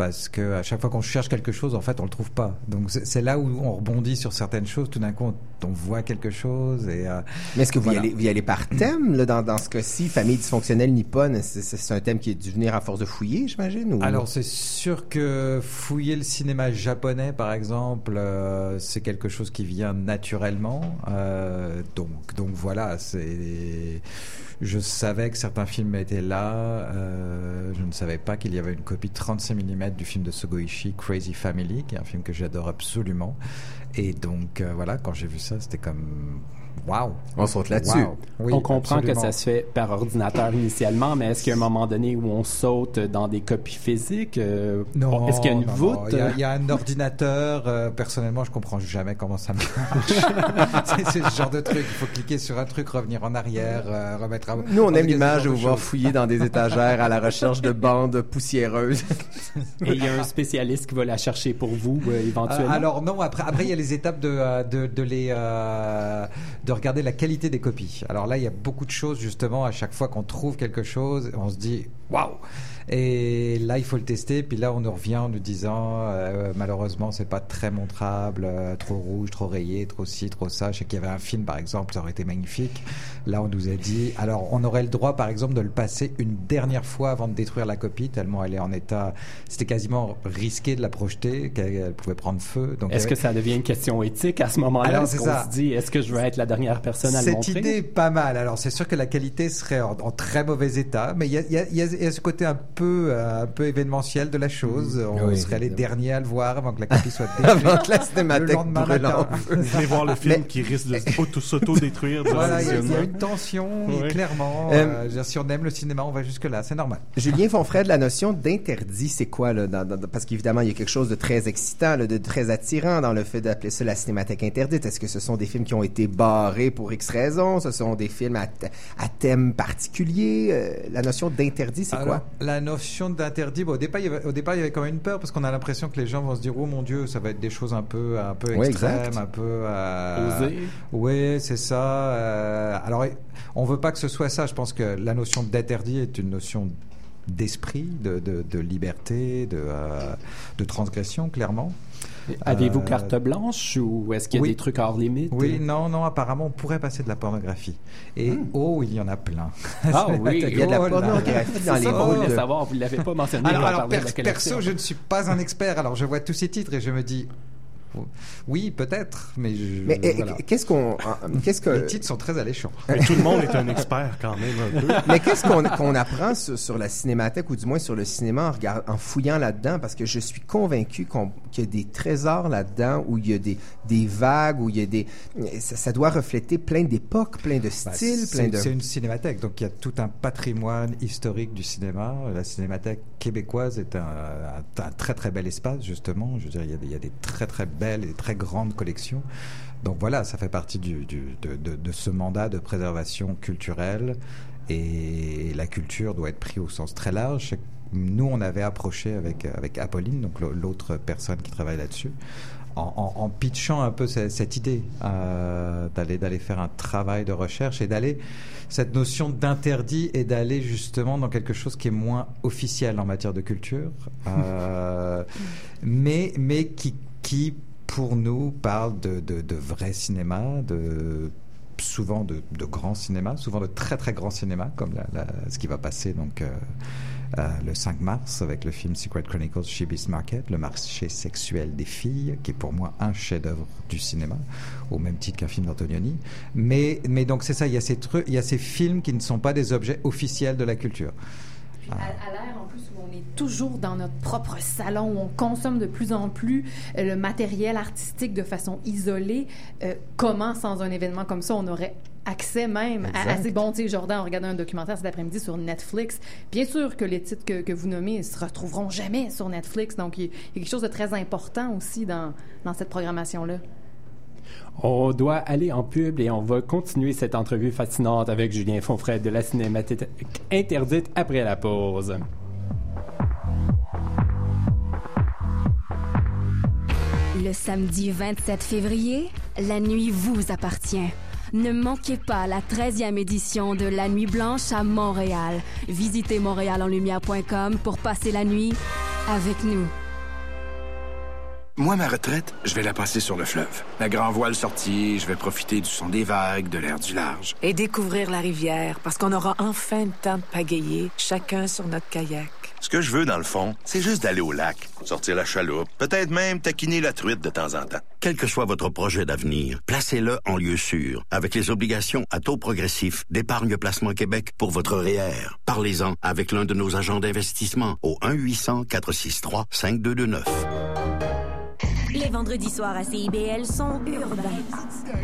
parce que à chaque fois qu'on cherche quelque chose, en fait, on le trouve pas. Donc c'est là où on rebondit sur certaines choses. Tout d'un coup, on, on voit quelque chose et. euh, Mais est-ce que vous, y allez, vous y allez par thème, là, dans, dans ce cas-ci, famille dysfonctionnelle nippone? C'est- C'est c'est un thème qui est dû venir à force de fouiller, j'imagine? Ou... Alors c'est sûr que fouiller le cinéma japonais, par exemple, euh, c'est quelque chose qui vient naturellement. Euh, donc donc voilà, c'est. Je savais que certains films étaient là. euh, je ne savais pas qu'il y avait une copie 36 mm du film de Sogoichi, Crazy Family, qui est un film que j'adore absolument. Et donc euh, voilà, quand j'ai vu ça, c'était comme waouh. On saute là-dessus. Oui, on comprend absolument. que ça se fait par ordinateur initialement, mais est-ce qu'il y a un moment donné où on saute dans des copies physiques? Euh, Non. Est-ce qu'il y a une non, voûte? non. Il y, a- il y a un ordinateur. euh, personnellement, je comprends jamais comment ça marche. c'est ce genre de truc. Il faut cliquer sur un truc, revenir en arrière, euh, remettre. À... Nous, on aime l'image de vous voir fouiller dans des étagères à la recherche de bandes poussiéreuses. Et il y a un spécialiste qui va la chercher pour vous, euh, Euh, éventuellement? alors non, après après il y a les étapes de de, de les euh, de regarder la qualité des copies. Alors là, il y a beaucoup de choses justement. À chaque fois qu'on trouve quelque chose, on se dit waouh. Et là, il faut le tester. Puis là, on nous revient en nous disant euh, malheureusement, c'est pas très montrable, euh, trop rouge, trop rayé, trop ci, trop ça. Je sais qu'il y avait un film par exemple, ça aurait été magnifique. Là, on nous a dit alors on aurait le droit par exemple de le passer une dernière fois avant de détruire la copie tellement elle est en état. C'était quasiment risqué de la projeter, qu'elle elle pouvait prendre feu. Donc Est-ce avait- que ça devient une question éthique à ce moment-là? Alors, Est-ce c'est qu'on se dit, est-ce que je veux être la dernière personne à le Cette montrer? idée est pas mal. Alors, c'est sûr que la qualité serait en, en très mauvais état, mais il y y y y a ce côté un peu, euh, un peu événementiel de la chose. On Oui, serait les derniers à le voir avant que la copie soit détruite. Avant que la cinémathèque lendemain brûle en matin. feu. Venez voir le film Mais- qui risque de s'auto- s'auto-détruire. Voilà, il y, a- y une tension, et clairement. Euh, euh, si on aime le cinéma, on va jusque-là, c'est normal. Julien Fonfred, la notion d'interdit, c'est quoi là dans- dans- parce qu'évidemment il y a quelque chose de très excitant, là, de très attirant dans le fait d'appeler ça la cinémathèque interdite. Est-ce que ce sont des films qui ont été barrés pour X raisons? Ce sont des films à, th- à thème particulier? Euh, La notion d'interdit, c'est quoi? La notion d'interdit, bon, au, départ, il y avait, au départ, il y avait quand même une peur parce qu'on a l'impression que les gens vont se dire, oh mon Dieu, ça va être des choses un peu, un peu Ouais, extrêmes, exact. un peu. euh. Oui, c'est ça. euh, alors, on veut pas que ce soit ça. Je pense que la notion d'interdit est une notion d'esprit, de, de, de liberté, de, euh, de transgression, clairement. Avez-vous Euh, carte blanche ou est-ce qu'il y a oui. des trucs hors limite? Oui, non, non, apparemment, on pourrait passer de la pornographie. Et oh, il y en a plein. Ah oui, Il y a de la Oh là. pornographie dans les ça, rôles savoir, vous ne l'avez pas mentionné. Alors, per- la perso, je ne suis pas un expert. Alors, je vois tous ces titres et je me dis, oui, peut-être, mais je, Mais voilà. qu'est-ce qu'on, qu'est-ce que Les titres sont très alléchants. Mais tout le monde est un expert quand même un peu. Mais qu'est-ce qu'on qu'on apprend sur, sur la cinémathèque ou du moins sur le cinéma en, regard- en fouillant là-dedans? Parce que je suis convaincu qu'il y a des trésors là-dedans où il y a des, des vagues où il y a des ça, ça doit refléter plein d'époques, plein de Bah, styles, c'est- plein de C'est une cinémathèque, donc il y a tout un patrimoine historique du cinéma. La cinémathèque québécoise est un, un- un très très bel espace, justement. Je veux dire, il y a des, il y a des très très belles et très grandes collections. Donc voilà, ça fait partie du, du- de, de- de ce mandat de préservation culturelle et la culture doit être prise au sens très large. Nous, on avait approché avec, avec Apolline, donc l'au- l'autre personne qui travaille là-dessus, en, en- en pitchant un peu cette, cette idée euh, d'aller d'aller faire un travail de recherche et d'aller cette notion d'interdit et d'aller justement dans quelque chose qui est moins officiel en matière de culture, euh, mais mais qui qui pour nous parle de, de, de vrai cinéma, de souvent de, de grand cinéma, souvent de très très grand cinéma, comme ce qui va passer donc euh, euh, le 5 mars avec le film Secret Chronicles She Beast Market, le marché sexuel des filles, qui est pour moi un chef-d'œuvre du cinéma, au même titre qu'un film d'Antonioni. Mais, mais donc c'est ça, il y, a ces trucs, il y a ces films qui ne sont pas des objets officiels de la culture. Puis à, à en plus on est toujours dans notre propre salon, où on consomme de plus en plus euh, le matériel artistique de façon isolée, euh, comment sans un événement comme ça on aurait accès même à, ces bons, tu sais, Jordan, on regardait un documentaire cet après-midi sur Netflix. Bien sûr que les titres que, que vous nommez ne se retrouveront jamais sur Netflix, donc il y, a il y a quelque chose de très important aussi dans, dans cette programmation-là. On doit aller en pub et on va continuer cette entrevue fascinante avec Julien Fonfray de la Cinémathèque interdite après la pause. Le samedi 27 février, la nuit vous appartient. Ne manquez pas la 13e édition de La Nuit Blanche à Montréal. Visitez montréalenlumière.com pour passer la nuit avec nous. Moi, ma retraite, je vais la passer sur le fleuve. La grand voile sortie, je vais profiter du son des vagues, de l'air du large. Et découvrir la rivière, parce qu'on aura enfin le temps de pagayer, chacun sur notre kayak. Ce que je veux, dans le fond, c'est juste d'aller au lac, sortir la chaloupe, peut-être même taquiner la truite de temps en temps. Quel que soit votre projet d'avenir, placez-le en lieu sûr, avec les obligations à taux progressif d'Épargne Placement Québec pour votre REER. Parlez-en avec l'un de nos agents d'investissement au 1-800-463-5229. Les vendredis soirs à CIBL sont urbains.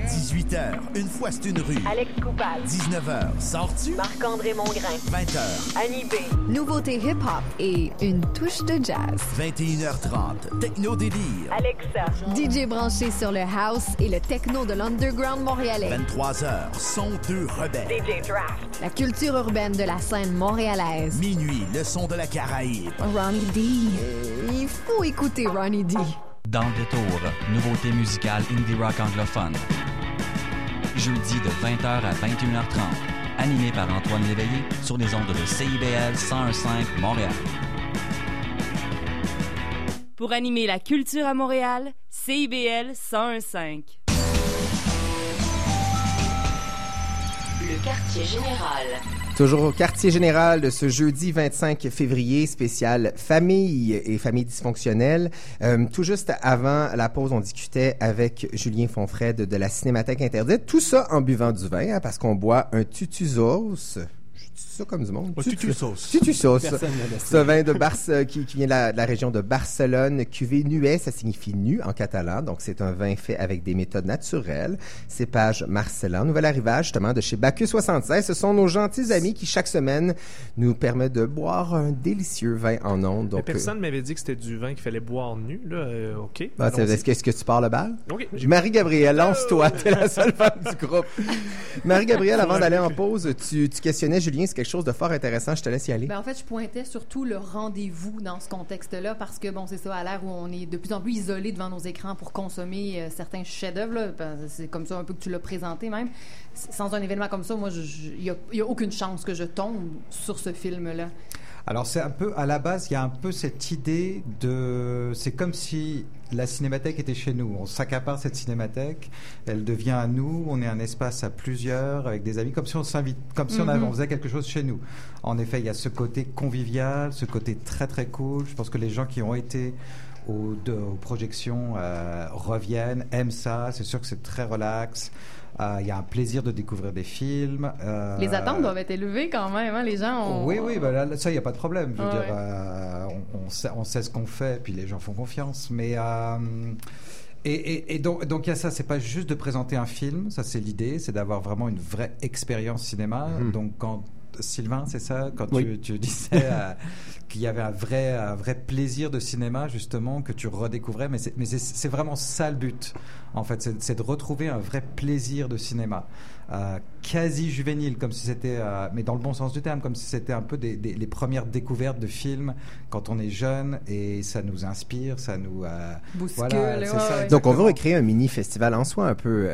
18h, une fois c'est une rue. Alex Coupal. 19h, sors-tu? Marc-André Mongrain. 20h. Annie B. Nouveautés hip-hop et une touche de jazz. 21h30, Techno Délire. Alexa. DJ branché sur le house et le techno de l'underground montréalais. 23h, son 2 rebelle. DJ Draft. La culture urbaine de la scène montréalaise. Minuit, le son de la Caraïbe. Ronnie D. Il faut écouter Ronnie D. Dans le détour, nouveauté musicale indie rock anglophone. Jeudi de 20h à 21h30, animé par Antoine Léveillé sur les ondes de CIBL 101.5 Montréal. Pour animer la culture à Montréal, CIBL 101.5. Le quartier général. Toujours au quartier général de ce jeudi 25 février, spécial famille et famille dysfonctionnelle. Euh, tout juste avant la pause, on discutait avec Julien Fonfred de la Cinémathèque interdite. Tout ça en buvant du vin, hein, parce qu'on boit un tutusos. Ça comme du monde. Personne ne le sait. Ce vin de Barce, qui, qui vient de la, de la région de Barcelone, cuvée nuet, ça signifie nu en catalan. Donc, c'est un vin fait avec des méthodes naturelles. Cépage Marcellan, nouvel arrivage justement de chez Bacchus 76. Ce sont nos gentils amis qui, chaque semaine, nous permettent de boire un délicieux vin en ondes. Mais personne m'avait dit que c'était du vin qu'il fallait boire nu. Là, euh, OK. euh, bah, c'est- allons-y. est-ce que, est-ce que tu pars le bal? OK, Marie-Gabrielle, lance-toi. T'es la seule femme du groupe. Marie-Gabrielle, avant d'aller en pause, tu, tu questionnais Julien, c'est quelque chose de fort intéressant. Je te laisse y aller. Ben, en fait, je pointais surtout le rendez-vous dans ce contexte-là parce que, bon, c'est ça, à l'ère où on est de plus en plus isolé devant nos écrans pour consommer euh, certains chefs-d'œuvre, ben, c'est comme ça un peu que tu l'as présenté même. Sans un événement comme ça, moi, il n'y a, y a aucune chance que je tombe sur ce film-là. Alors c'est un peu à la base, il y a un peu cette idée de, c'est comme si la cinémathèque était chez nous. On s'accapare cette cinémathèque, elle devient à nous. On est un espace à plusieurs avec des amis, comme si on s'invite, comme si on, avait- Mhm. on faisait quelque chose chez nous. En effet, il y a ce côté convivial, ce côté très très cool. Je pense que les gens qui ont été aux, aux projections euh, reviennent, aiment ça. C'est sûr que c'est très relax. Euh, Il y a un plaisir de découvrir des films. Euh, Les attentes doivent être élevées quand même, hein, les gens ont... oui, oui, là, ça, il n'y a pas de problème. Je veux Ouais. dire, euh, on, on sait, on sait ce qu'on fait, puis les gens font confiance. Mais. euh, et, et- et donc, donc il y a ça, c'est pas juste de présenter un film, ça c'est l'idée, c'est d'avoir vraiment une vraie expérience cinéma. Mhm. Donc quand Sylvain, c'est ça, quand Oui. tu, tu disais euh, qu'il y avait un vrai, un vrai plaisir de cinéma justement que tu redécouvrais. Mais c'est, mais c'est, c'est vraiment ça le but. En fait, c'est, c'est de retrouver un vrai plaisir de cinéma. Euh, quasi juvénile, comme si c'était, euh, mais dans le bon sens du terme, comme si c'était un peu des, des- les premières découvertes de films quand on est jeune et ça nous inspire, ça nous euh, Bouscule, voilà, ouais, c'est ça, ouais. Donc, on veut recréer un mini festival en soi, un peu. euh,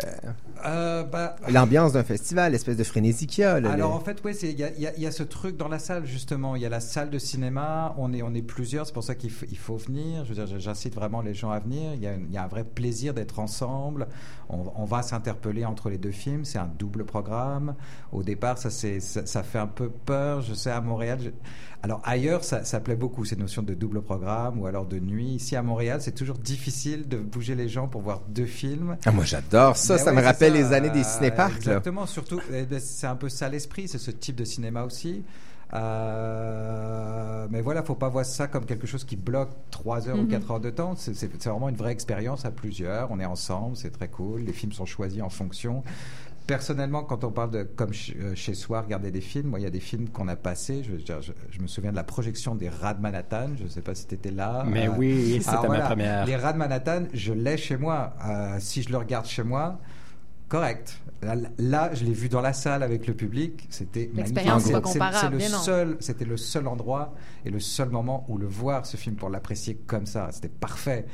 Euh, bah, L'ambiance d'un festival, l'espèce de frénésie qu'il y a. là, Alors le- en fait, oui, y y il y a ce truc dans la salle justement. Il y a la salle de cinéma. On est, on est plusieurs. C'est pour ça qu'il il faut venir. Je veux dire, j'incite vraiment les gens à venir. Il y a, il y a un vrai plaisir d'être ensemble. On, on va s'interpeller entre les deux films. C'est un double programme. Au départ, ça, c'est, ça, ça fait un peu peur. Je sais à Montréal. je- Alors ailleurs, ça, ça plaît beaucoup cette notion de double programme ou alors de nuit. Ici à Montréal, c'est toujours difficile de bouger les gens pour voir deux films. Ah, moi, j'adore ça. Ben ça ouais, me rappelle ça, les années des cinéparcs. là. Exactement, surtout, eh ben, c'est un peu ça l'esprit, c'est ce type de cinéma aussi. Euh, mais voilà, faut pas voir ça comme quelque chose qui bloque 3 heures ou Mhm. 4 heures de temps. C'est- vraiment une vraie expérience à plusieurs. On est ensemble, c'est très cool. Les films sont choisis en fonction. Personnellement, quand on parle de comme euh, chez soi, regarder des films, moi, il y a des films qu'on a passés. Je, me souviens de la projection des Rats de Manhattan. Je ne sais pas si tu étais là. Mais oui, c'était alors ma première. Les Rats de Manhattan, je l'ai chez moi. Euh, si je le regarde chez moi, correct. Là, là, je l'ai vu dans la salle avec le public. C'était magnifique. L'expérience C'est- le seul- C'était le seul endroit et le seul moment où le voir ce film pour l'apprécier comme ça. C'était parfait.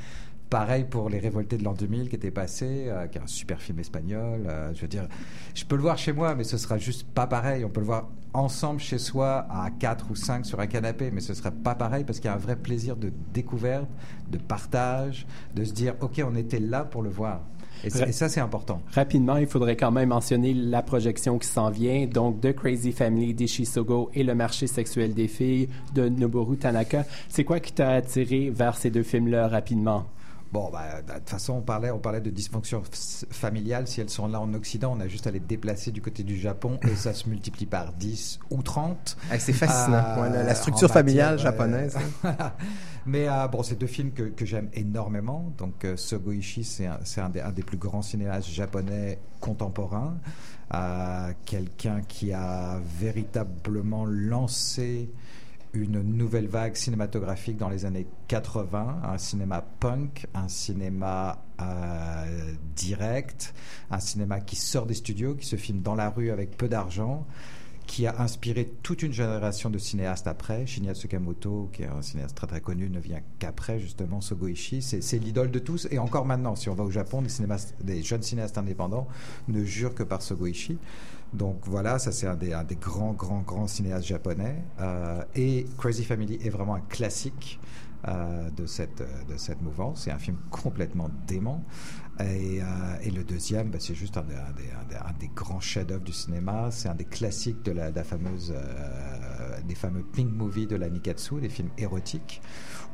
Pareil pour Les Révoltés de l'an 2000 qui était passé, euh, qui est un super film espagnol. euh, je veux dire, je peux le voir chez moi, mais ce sera juste pas pareil. On peut le voir ensemble chez soi à 4 ou 5 sur un canapé, mais ce sera pas pareil parce qu'il y a un vrai plaisir de découverte, de partage, de se dire, OK, on était là pour le voir. Et, ça, c'est important. Rapidement, il faudrait quand même mentionner la projection qui s'en vient, donc The Crazy Family d'Ishisogo et Le marché sexuel des filles de Noboru Tanaka. C'est quoi qui t'a attiré vers ces deux films-là rapidement? Bon, bah, de toute façon, on parlait, on parlait de dysfonction familiale. Si elles sont là en Occident, on a juste à les déplacer du côté du Japon et ça se multiplie par 10 ou 30. Ah, c'est fascinant. Euh, Ouais, la- la structure familiale matière, japonaise, hein. Mais euh, bon, c'est deux films que, que j'aime énormément. Donc, euh, Sogo Ishii, c'est un, des, un des plus grands cinéastes japonais contemporains. Euh, Quelqu'un qui a véritablement lancé une nouvelle vague cinématographique dans les années 80, un cinéma punk, un cinéma euh, direct, un cinéma qui sort des studios, qui se filme dans la rue avec peu d'argent, qui a inspiré toute une génération de cinéastes après. Shinya Tsukamoto, qui est un cinéaste très très connu, ne vient qu'après justement Sogo Ishii. C'est l'idole de tous. Et encore maintenant, si on va au Japon, des, des jeunes cinéastes indépendants ne jurent que par Sogo Ishii. Donc voilà, ça c'est un des, un des grands, grands, grands cinéastes japonais. Euh, et Crazy Family est vraiment un classique euh, de, cette, de cette mouvance. C'est un film complètement dément. Et, euh, et le deuxième, bah, c'est juste un des, un des- un des- grands chefs-d'œuvre du cinéma. C'est un des classiques de la, de la fameuse, euh, des fameux pink movies de la Nikatsu, des films érotiques,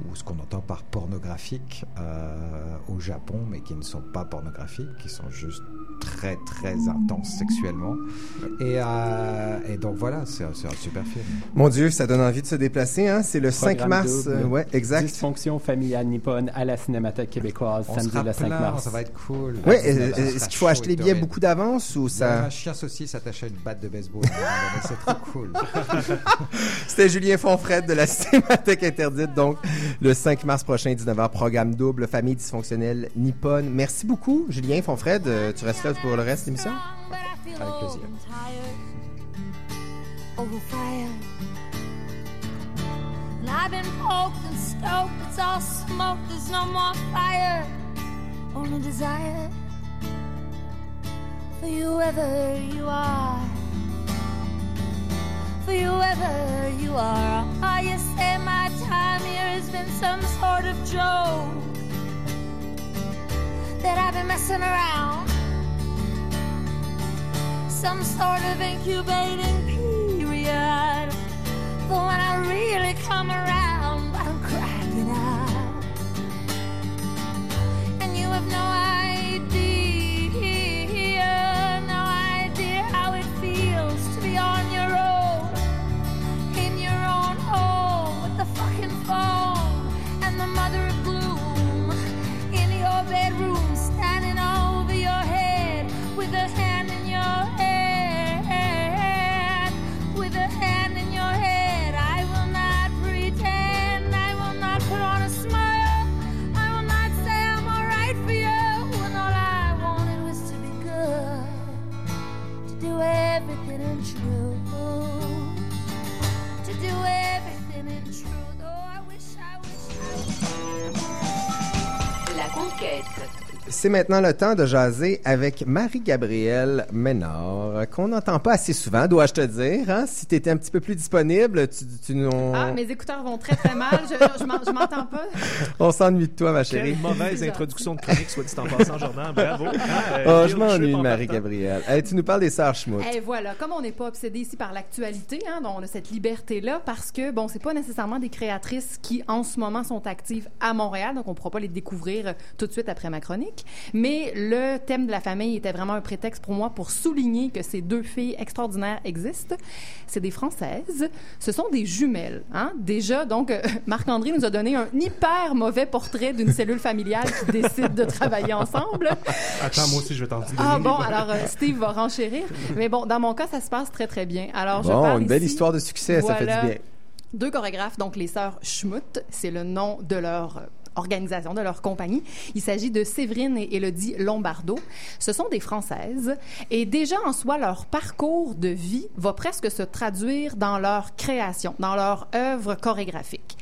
ou ce qu'on entend par pornographique euh, au Japon, mais qui ne sont pas pornographiques, qui sont juste très très intenses sexuellement. Et, euh, et donc voilà, c'est un, super film. Mon Dieu, ça donne envie de se déplacer. Hein? C'est le 5 Programme mars. double. euh, ouais, exact. Dysfonction familiale nippone à la Cinémathèque québécoise, On samedi le 5 plein, mars. ça va être cool. Ouais, est-ce qu'il faut acheter les et billets beaucoup d'avance ou ça... un chien saucisse attaché à une batte de baseball. c'est trop cool. C'était Julien Fonfred de la Cinémathèque Interdite, donc le 5 mars prochain, 19h, programme double, famille dysfonctionnelle nippone. Merci beaucoup, Julien Fonfred. Euh, tu restes là pour le reste de l'émission? Avec plaisir. over fire. And I've been poked and stoked, it's all smoke, there's no more fire. Only desire for you ever you are. For you ever you are. Oh, you say my time here has been some sort of joke. That I've been messing around some sort of incubating period. But when I really come around, I'm cracking up. And you have no idea, c'est maintenant le temps de jaser avec Marie-Gabrielle Ménard, qu'on n'entend pas assez souvent, dois-je te dire. Hein? Si tu étais un petit peu plus disponible, tu, tu nous... Ah, mes écouteurs vont très très mal. Je, je, je m'en- je m'entends pas. On s'ennuie de toi, ma chérie. Quelle mauvaise introduction de chronique, soit dit en passant, Jordan. Bravo. Ah, euh, Oh, je m'ennuie, Marie-Gabrielle. Hey, tu nous parles des sœurs Schmout. Et voilà, comme on n'est pas obsédé ici par l'actualité, hein, donc on a cette liberté-là parce que, bon, c'est pas nécessairement des créatrices qui, en ce moment, sont actives à Montréal, donc on ne pourra pas les découvrir tout de suite après ma chronique. Mais le thème de la famille était vraiment un prétexte pour moi pour souligner que ces deux filles extraordinaires existent. C'est des Françaises. Ce sont des jumelles. Hein? Déjà, donc, euh, Marc-André nous a donné un hyper mauvais portrait d'une cellule familiale qui décide de travailler ensemble. Attends, moi aussi, je vais t'en dire. Ah bon, alors euh, Steve va renchérir. Mais bon, dans mon cas, ça se passe très, très bien. Alors, je Bon, parle une belle ici- histoire de succès, ça fait du bien. Deux chorégraphes, donc les sœurs Schmutt, c'est le nom de leur euh, organisation, de leur compagnie. Il s'agit de Séverine et Élodie Lombardo. Ce sont des Françaises et déjà en soi, leur parcours de vie va presque se traduire dans leur création, dans leur œuvre chorégraphique.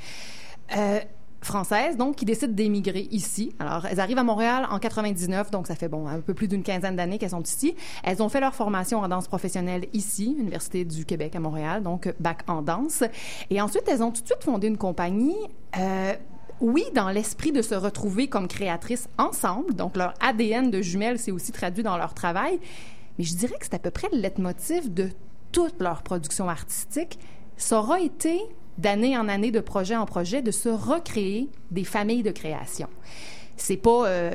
Euh, françaises, donc, qui décident d'émigrer ici. Alors, elles arrivent à Montréal en 99, donc ça fait, bon, un peu plus d'une quinzaine d'années qu'elles sont ici. Elles ont fait leur formation en danse professionnelle ici, Université du Québec à Montréal, donc bac en danse. Et ensuite, elles ont tout de suite fondé une compagnie, euh, oui, dans l'esprit de se retrouver comme créatrices ensemble, donc leur ADN de jumelles s'est aussi traduit dans leur travail, mais je dirais que c'est à peu près le leitmotiv de toute leur production artistique. Ça aura été, d'année en année, de projet en projet, de se recréer des familles de création. C'est pas euh,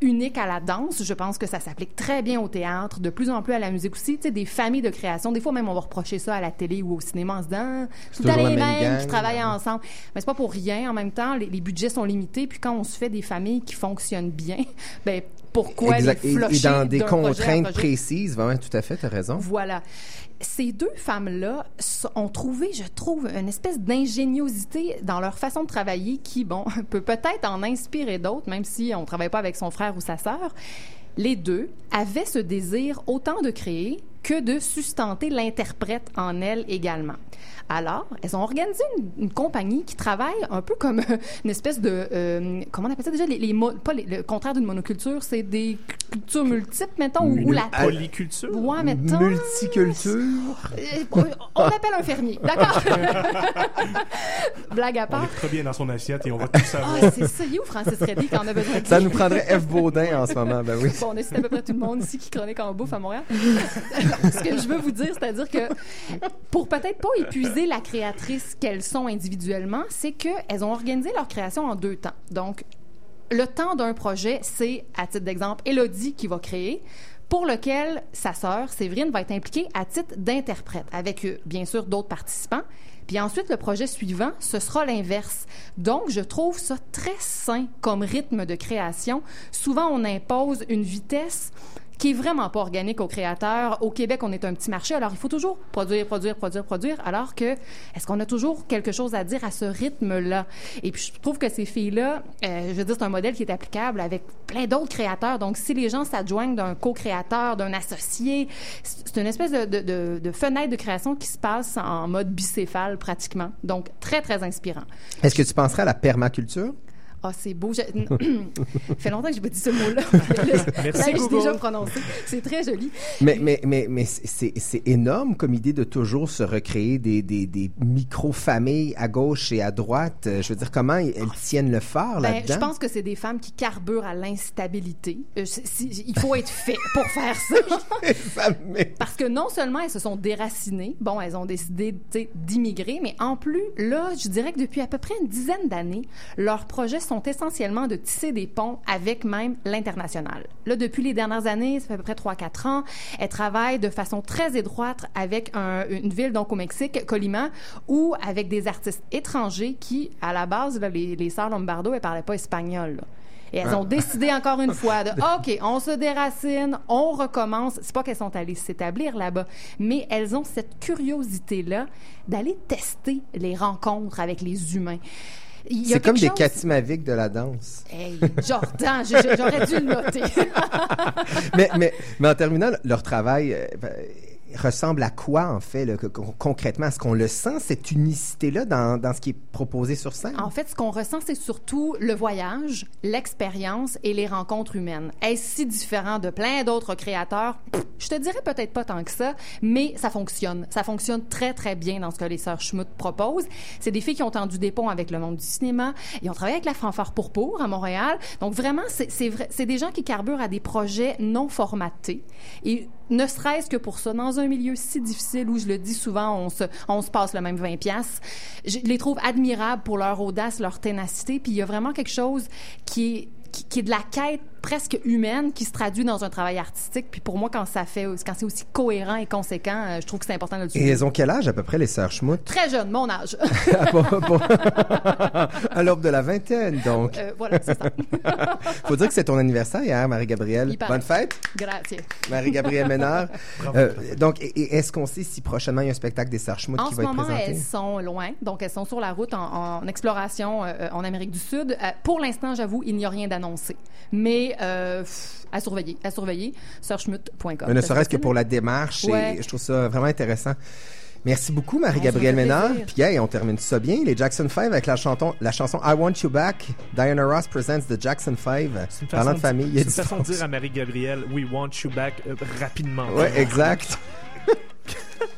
unique à la danse. Je pense que ça s'applique très bien au théâtre, de plus en plus à la musique aussi. Tu sais, des familles de création. Des fois même, on va reprocher ça à la télé ou au cinéma en se disant, c'est tout toujours les mêmes qui travaillent ensemble. Mais c'est pas pour rien. En même temps, les, les budgets sont limités. Puis quand on se fait des familles qui fonctionnent bien, ben pourquoi Exact. les Et, et dans des à contraintes précises, ouais, tout à fait, tu as raison. Voilà. Ces deux femmes-là ont trouvé, je trouve, une espèce d'ingéniosité dans leur façon de travailler qui, bon, peut peut-être en inspirer d'autres, même si on ne travaille pas avec son frère ou sa sœur. Les deux avaient ce désir autant de créer que de sustenter l'interprète en elle également. Alors, elles ont organisé une, une compagnie qui travaille un peu comme une espèce de... euh, comment on appelle ça déjà? Les, les mo- pas les- le contraire d'une monoculture, c'est des cultures multiples, mettons, ou, ou la... Polyculture? Ouais, mettons... Multiculture? Euh, On l'appelle un fermier, d'accord? Blague à On part. est très bien dans son assiette et on va tout savoir. Ah, c'est ça. Il est où Francis Reddy quand on a besoin de Ça nous prendrait F. Baudin en ce moment, ben oui. Bon, on a cité à peu près tout le monde ici qui chronique en bouffe à Montréal. Ce que je veux vous dire, c'est-à-dire que pour peut-être pas épuiser la créatrice qu'elles sont individuellement, c'est qu'elles ont organisé leur création en deux temps. Donc, le temps d'un projet, c'est, à titre d'exemple, Elodie qui va créer, pour lequel sa sœur, Séverine, va être impliquée à titre d'interprète, avec euh, bien sûr d'autres participants. Puis ensuite, le projet suivant, ce sera l'inverse. Donc, je trouve ça très sain comme rythme de création. Souvent, on impose une vitesse qui est vraiment pas organique aux créateurs. Au Québec, on est un petit marché, alors il faut toujours produire, produire, produire, produire, alors que est-ce qu'on a toujours quelque chose à dire à ce rythme-là? Et puis, je trouve que ces filles-là, euh, je veux dire, c'est un modèle qui est applicable avec plein d'autres créateurs. Donc, si les gens s'adjoignent d'un co-créateur, d'un associé, c'est une espèce de fenêtre de création qui se passe en mode bicéphale pratiquement. Donc, très, très inspirant. Est-ce que tu penserais à la permaculture? Ah, c'est beau. Je... Ça fait longtemps que j'ai pas dit ce mot-là. Merci, Google. déjà prononcé. C'est très joli. Mais, mais, mais, mais c'est énorme comme idée de toujours se recréer des, des, des micro-familles à gauche et à droite. Je veux dire, comment elles tiennent le phare Ben, là-dedans? je pense que c'est des femmes qui carburent à l'instabilité. Euh, il faut être fait pour faire ça. Parce que non seulement elles se sont déracinées, bon, elles ont décidé d'immigrer, mais en plus, là, je dirais que depuis à peu près une dizaine d'années, leurs projets sont essentiellement de tisser des ponts avec même l'international. Là, depuis les dernières années, ça fait à peu près 3-4 ans, elles travaillent de façon très étroite avec un- une ville, donc au Mexique, Colima, ou avec des artistes étrangers qui, à la base, là, les, les sœurs Lombardo, elles parlaient pas espagnol. là. Et elles ont Ah. décidé encore une fois de OK, on se déracine, on recommence. C'est pas qu'elles sont allées s'établir là-bas, mais elles ont cette curiosité-là d'aller tester les rencontres avec les humains. C'est comme des chose- Katimavik de la danse. Hey, Jordan, j'aurais dû le noter. mais, mais, mais en terminant, leur travail euh, ressemble à quoi, en fait, concrètement? Est-ce qu'on le sent, cette unicité-là, dans, dans ce qui est proposé sur scène? En fait, ce qu'on ressent, c'est surtout le voyage, l'expérience et les rencontres humaines. Est-ce si différent de plein d'autres créateurs? Je te dirais peut-être pas tant que ça, mais ça fonctionne. Ça fonctionne très, très bien dans ce que les sœurs Schmutt proposent. C'est des filles qui ont tendu des ponts avec le monde du cinéma. Ils ont travaillé avec la Fanfare Pourpour à Montréal. Donc vraiment, c'est vrai- des gens qui carburent à des projets non formatés. Et ne serait-ce que pour ça, dans un milieu si difficile où, je le dis souvent, on se, on se passe le même 20 pièces, je les trouve admirables pour leur audace, leur ténacité, puis il y a vraiment quelque chose qui est, qui, qui est de la quête presque humaine qui se traduit dans un travail artistique. Puis pour moi, quand ça fait, quand c'est aussi cohérent et conséquent, euh, je trouve que c'est important de le Et souligner. elles ont quel âge, à peu près, les sœurs Schmutt? Très jeune, mon âge. Pour- à l'aube de la vingtaine, donc. Euh, voilà, c'est ça. Faut dire que c'est ton anniversaire hier, Marie-Gabrielle. Bonne fête, Grazie. Marie-Gabrielle Ménard. Bravo. Euh, donc, et- et est-ce qu'on sait si prochainement il y a un spectacle des sœurs Schmutt En qui ce va être moment, présenté? elles sont loin, donc elles sont sur la route en, en exploration euh, en Amérique du Sud. Euh, pour l'instant, j'avoue, il n'y a rien d'annoncé, mais euh, à surveiller, à surveiller. Sœurschmutt.com. Mais ne serait-ce que pour la démarche, et je trouve ça vraiment intéressant. Merci beaucoup, Ah, Marie-Gabrielle Ménard. Puis, hey, on termine ça bien. Les Jackson 5 avec la, chanson, la chanson I Want You Back. Diana Ross presents the Jackson 5. C'est une Parlant de famille, il y a c'est une façon de dire à Marie-Gabrielle, we want you back euh, rapidement. Ouais, exact.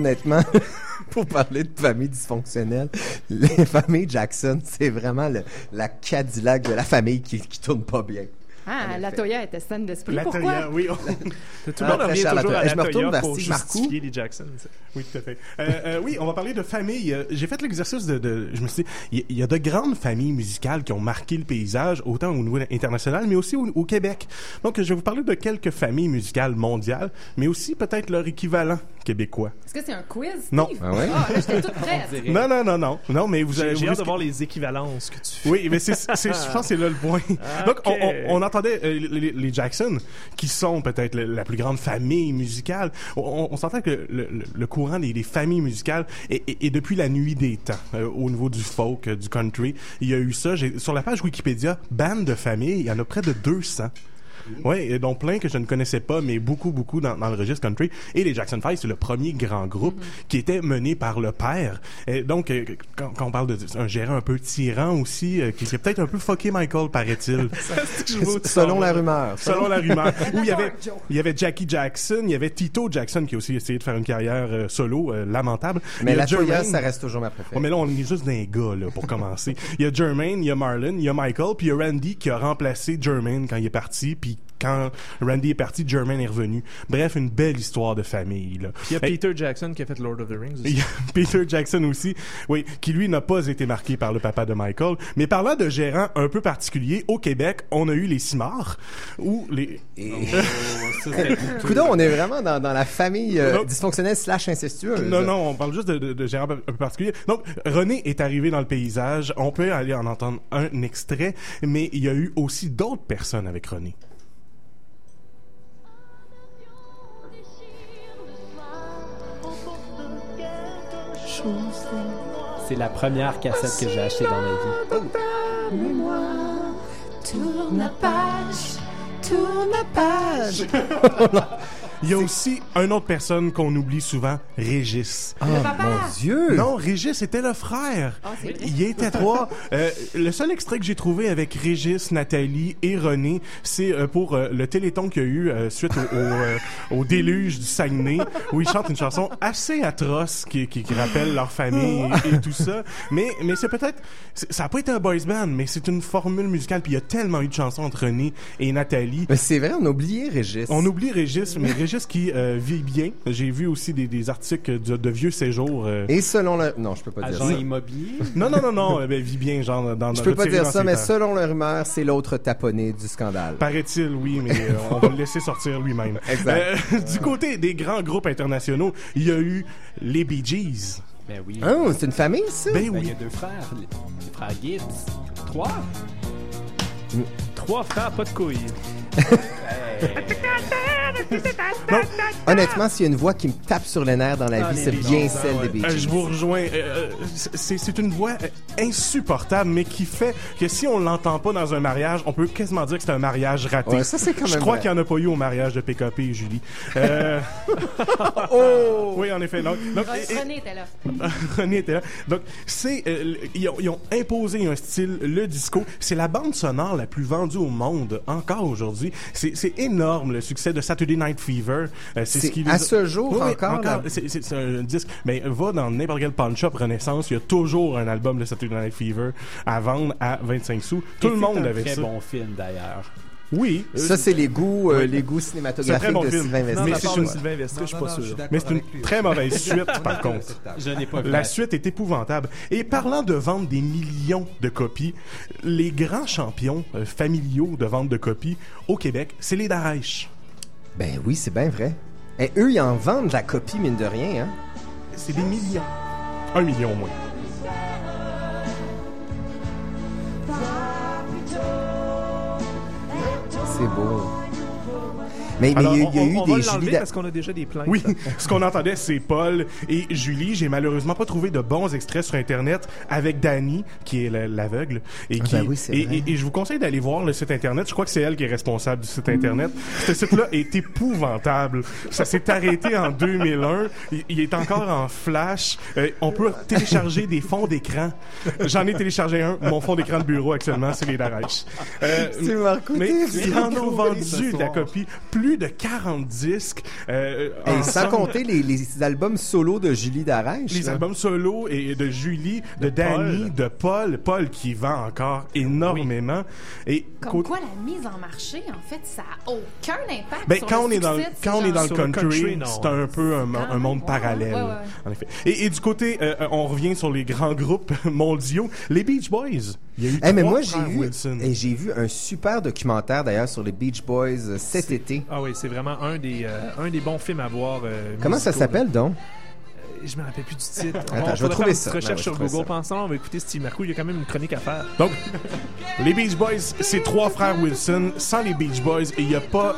honnêtement, pour parler de famille dysfonctionnelle, les familles Jackson, c'est vraiment le- la Cadillac de la famille qui, qui tourne pas bien. Ah, la Toya était saine d'esprit. La Pourquoi? Toya, oui. Tout le monde revient toujours la à Toya. la Je me retourne Toya vers pour justifier les Jackson. Oui, tout à fait. Euh, euh, oui, on va parler de famille. Euh, J'ai fait l'exercice de, de- Je me suis dit, il y, a de grandes familles musicales qui ont marqué le paysage, autant au niveau international, mais aussi au, au Québec. Donc, je vais vous parler de quelques familles musicales mondiales, mais aussi peut-être leur équivalent québécois. Est-ce que c'est un quiz? Steve? Non. Ah ouais? Là, j'étais toute prête. Non, non, non, non. Non, mais vous avez... J'ai hâte de voir les équivalences que tu fais. Oui, mais c'est, c'est- je pense que c'est là le point. Donc, on, on- on entendait euh, les, Jackson, qui sont peut-être la plus grande famille musicale. On, on s'entend que le, courant des, familles musicales est, depuis la nuit des temps. Euh, au niveau du folk, euh, du country, il y a eu ça. Sur la page Wikipédia, bande de famille, il y en a près de 200. Oui, et dont plein que je ne connaissais pas, mais beaucoup, beaucoup dans, dans le registre country. Et les Jackson 5, c'est le premier grand groupe qui était mené par le père. Et donc, euh, quand, quand on parle d'un gérant un peu tyran aussi, euh, qui qui a peut-être un peu fucké Michael, paraît-il. Selon la rumeur. Selon la rumeur. Où il y avait, il y avait Jackie Jackson, il y avait Tito Jackson qui a aussi essayé de faire une carrière euh, solo, euh, lamentable. Mais la ça reste toujours ma préférée. Ouais, mais là, on est juste d'un gars, là, pour commencer. Il y a Jermaine, il y a Marlon, il y a Michael, puis il y a Randy qui a remplacé Jermaine quand il est parti, puis quand Randy est parti, Jermaine est revenu. Bref, une belle histoire de famille, là. Il y a Peter Jackson qui a fait Lord of the Rings il aussi. y a Peter Jackson aussi, oui, qui lui n'a pas été marqué par le papa de Michael. Mais parlant de gérants un peu particuliers, au Québec, on a eu les Cimards, ou les... Coudon, on est vraiment dans, dans la famille euh, Non. dysfonctionnelle slash incestueuse. Non, non, on parle juste de, de, de gérants un peu particuliers. Donc, René est arrivé dans le paysage. On peut aller en entendre un extrait, mais il y a eu aussi d'autres personnes avec René. C'est la première cassette que j'ai achetée dans ma vie. Tourne la page, tourne la page. Il y a aussi une autre personne qu'on oublie souvent, Régis. Ah, Le papa! mon Dieu! Non, Régis était le frère. Ah, c'est vrai. Il était trois. Euh, le seul extrait que j'ai trouvé avec Régis, Nathalie et René, c'est euh, pour euh, le téléthon qu'il y a eu euh, suite au, au, euh, au déluge du Saguenay, où ils chantent une chanson assez atroce qui, qui, qui rappelle leur famille et, et tout ça. Mais, mais c'est peut-être... c'est- Ça n'a pas été un boys band, mais c'est une formule musicale. Puis il y a tellement eu de chansons entre René et Nathalie. Mais c'est vrai, on a oublié Régis. On oublie Régis, mais Régis qui euh, vit bien. J'ai vu aussi des, des articles de, de vieux séjours. euh, Et selon le... Non, je peux pas dire Agent ça. immobilier? non, non, non, non, euh, ben, vit bien, genre, dans Je peux pas retiré dire dans ça, ses mais selon le rumeur, c'est l'autre taponné du scandale. Paraît-il, oui, mais euh, on va le laisser sortir lui-même. Exact. Euh, du côté des grands groupes internationaux, il y a eu les Bee Gees. Ben oui. Oh, c'est une famille, ça? Ben Ben, il oui. y a deux frères, les, les frères Gibbs. Trois? Trois frères, pas de couilles. Honnêtement, s'il y a une voix qui me tape sur les nerfs dans la Ah, vie, c'est bien celle des. Bee Euh, Gees. je vous rejoins. euh, euh, c'est c'est une voix euh, insupportable, mais qui fait que si on l'entend pas dans un mariage, on peut quasiment dire que c'est un mariage raté. Ouais, ça, c'est quand Je crois vrai. qu'il n'y en a pas eu au mariage de PKP et Julie. Euh, Oh! Oui, en effet. Donc, René était là. René était là. Donc, c'est, euh, l- ils, ont, ils ont imposé un style, le disco. C'est la bande sonore la plus vendue au monde encore aujourd'hui. C'est, c'est énorme le succès de Saturday Night Fever. Euh, C'est ce qui à a- ce jour Oui, encore, C'est, c'est- c'est un disque. Mais va dans n'importe quel pawn shop Renaissance, il y a toujours un album de Saturday Night Fever à vendre à 25 sous. Tout Et le c'est monde un avait très ça. bon film, d'ailleurs. Oui. Ça, c'est les goûts, euh, Oui. les goûts cinématographiques bon de film. Sylvain. Mais c'est une- de Sylvain Vestre, je suis pas sûr. Mais c'est une très mauvaise suite, par contre. Je n'ai pas vu. La suite est épouvantable. Et parlant de vente des millions de copies, les grands champions euh, familiaux de vente de copies au Québec, c'est les Darèche. Ben oui, c'est bien vrai. Et eux, ils en vendent de la copie, mine de rien, hein? C'est des millions. Un million au moins. C'est Mais il y a, il y a on, eu on des va Julie parce qu'on a déjà des plaintes. Oui, ce qu'on entendait, c'est Paul et Julie. J'ai malheureusement pas trouvé de bons extraits sur Internet avec Dani, qui est la- l'aveugle. Et, Ah ben oui, c'est et, vrai. et- et je vous conseille d'aller voir le site Internet. Je crois que c'est elle qui est responsable du site Internet. Ce site-là est épouvantable. Ça s'est arrêté en 2001. Il, il est encore en flash. Euh, on peut télécharger des fonds d'écran. J'en ai téléchargé un. Mon fond d'écran de bureau actuellement, c'est les Darèche. Euh, C'est mais ils en ont vendu de la copie. Plus de 40 disques. euh, Et sans compter les, les albums solo de Julie Darèche. Les là. albums solo et de Julie, de, Danny, Paul. de Paul, Paul qui vend encore énormément. Et Comme quoi, la mise en marché, en fait, ça a aucun impact ben, sur quand le on est dans de quand on est dans le country, c'est un peu un, un monde parallèle, ouais, ouais. en effet. Et, et du côté, euh, on revient sur les grands groupes mondiaux, les Beach Boys. Il y a eu Eh, mais moi, j'ai vu, Wilson. et j'ai vu un super documentaire d'ailleurs sur les Beach Boys euh, cet été. Ah oui, c'est vraiment un des, euh, un des bons films à voir. euh, Comment ça s'appelle donc? Je me rappelle plus du titre. Attends, On- je vais trouver faire ça. recherche sur Google. Pensons, on va écouter Steve Marcoux. Il y a quand même une chronique à faire. Donc, les Beach Boys, c'est trois frères Wilson. Sans les Beach Boys, il n'y a pas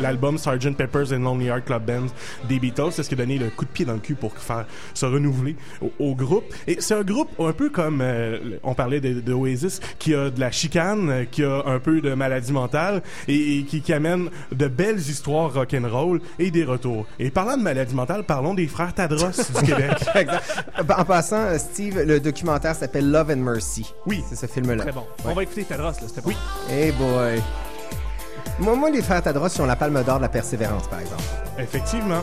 l'album Sgt. Pepper's and Lonely Heart Club Band des Beatles. C'est ce qui a donné le coup de pied dans le cul pour faire se renouveler au, au groupe. Et c'est un groupe un peu comme, euh, on parlait de, de Oasis, qui a de la chicane, qui a un peu de maladie mentale et, et qui, qui amène de belles histoires rock'n'roll et des retours. Et parlant de maladie mentale, parlons des frères Tadros Québec. En passant, Steve, le documentaire s'appelle Love and Mercy. Oui. C'est ce film-là. Très bon. On va écouter Tadros, là, c'était. Oui. Hey boy. Moi, moi, les frères Tadros, ils ont la palme d'or de la persévérance, par exemple. Effectivement.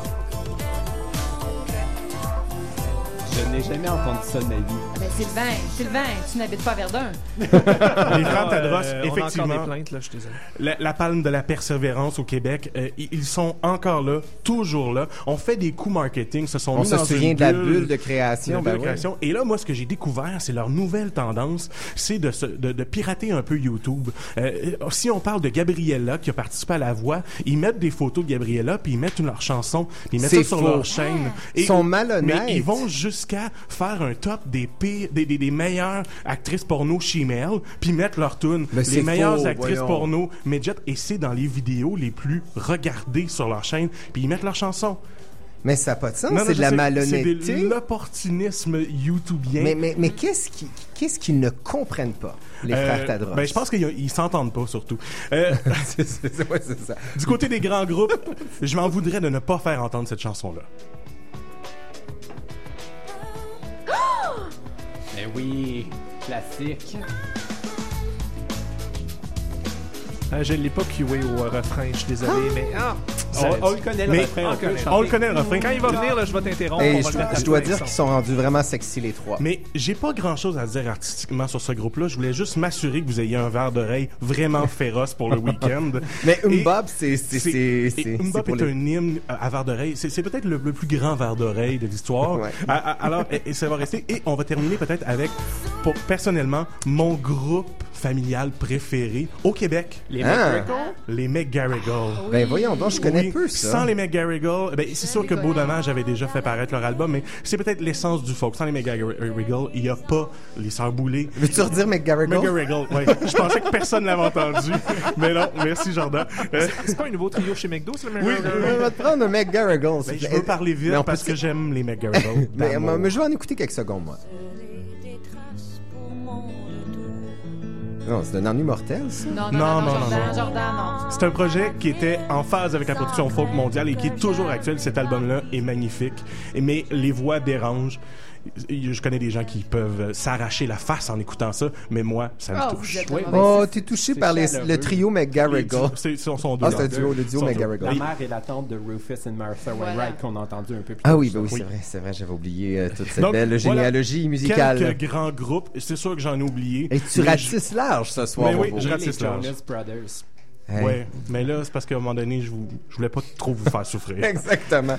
N'ai jamais entendu ça de ma vie. Ben, Sylvain, Sylvain, tu n'habites pas à Verdun. Les frères Ah, Tadros, euh, on a encore effectivement. des plaintes, là, je suis désolé. La, la palme de la persévérance au Québec, euh, ils sont encore là, toujours là. On fait des coups marketing, se sont On mis se dans souvient une de la bulle, de création, de ben bulle de oui. création. Et là, moi, ce que j'ai découvert, c'est leur nouvelle tendance, c'est de, se- de, de pirater un peu YouTube. Euh, si on parle de Gabriella qui a participé à La Voix, ils mettent des photos de Gabriella, puis ils mettent une, leur chanson, puis ils mettent ça sur faux. leur chaîne. Ils sont malhonnêtes. Mais ils vont jusqu'à faire un top des pires, des, des, des meilleures actrices porno female, puis mettre leur tune. Les meilleures faux, actrices voyons. porno midget, et c'est dans les vidéos les plus regardées sur leur chaîne, puis ils mettent leur chanson. Mais ça n'a pas de sens, c'est de la sais, malhonnêteté. C'est de l'opportunisme youtubien. Mais, mais, mais qu'est-ce qui- qu'est-ce qu'ils ne comprennent pas, les Euh, frères Tadros? Ben, je pense qu'ils ils s'entendent pas, surtout. Euh, c'est c'est- ouais, c'est ça. du côté des grands groupes, je m'en voudrais de ne pas faire entendre cette chanson-là. Eh oui, classique. Euh, je l'ai pas cué au euh, refrain, je suis désolé, mais... Ah, On- on le connaît, le Mais- refrain, on on le connaît. le connaît, le refrain. Quand il va venir, là, je vais t'interrompre. Hey, je, dois dire qu'ils sont rendus vraiment sexy les trois. Mais j'ai pas grand chose à dire artistiquement sur ce groupe-là. Je voulais juste m'assurer que vous ayez un verre d'oreille vraiment féroce pour le week-end. Mais Et Mbop, c'est c'est c'est et c'est Mbop c'est pour est les- un hymne à verre d'oreille. C'est c'est peut-être le, le plus grand verre d'oreille de l'histoire. Alors, et, et ça va rester. Et on va terminer peut-être avec, pour, personnellement, mon groupe familial préféré au Québec. Les Ah. McGregor? Les McGarrigle. Ben voyons donc, je connais Oui, peu ça. Sans les McGarrigle, ben, c'est sûr que Beau Dommage avait déjà fait paraître leur album, mais c'est peut-être l'essence du folk. Sans les McGarrigle, il n'y a pas les Sœurs Boulay. Veux-tu redire McGarrigle? McGarrigle, oui. Je pensais que personne l'avait entendu, mais non, merci Jordan. C'est pas un nouveau trio chez McDo, c'est le même Oui, On va te prendre un McGarrigle. ben, s'il je veux parler vite parce que j'aime les McGarrigle. Mais, mais je vais en écouter quelques secondes, moi. Non, c'est un ennui mortel, ça. Non, non, Non, non, non, non, Jordan, non. Jordan, non. C'est un projet qui était en phase avec la production folk mondiale et qui est toujours actuel. Cet album-là est magnifique. Mais les voix dérangent. Je connais des gens qui peuvent s'arracher la face en écoutant ça, mais moi, ça me Oh, touche. Oui. Oh, t'es touché par les- le trio McGarrigle. C'est son, son Ah, c'est un duo, le duo McGarrigle. La mère et la tante de Rufus et Martha Voilà. Wainwright qu'on a entendu un peu plus Ah tôt. oui, ben oui, Oui. c'est vrai, c'est vrai, j'avais oublié euh, toute cette Donc, belle voilà généalogie musicale. Quelques grands groupes. C'est sûr que j'en ai oublié. Et tu ratisses large ce soir, Mais oui, je ratisse large. Brothers. Hey. Ouais, mais là, c'est parce qu'à un moment donné, je, vous, je voulais pas trop vous faire souffrir. Exactement.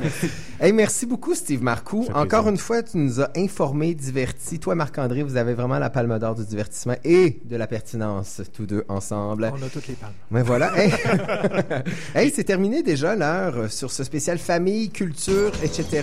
hey, merci beaucoup, Steve Marcoux. Encore plaisir. une fois, tu nous as informés, divertis. Toi, Marc-André, vous avez vraiment la palme d'or du divertissement et de la pertinence, tous deux ensemble. On a toutes les palmes. Mais voilà. Hey, Hey, c'est terminé déjà l'heure sur ce spécial famille, culture, etc.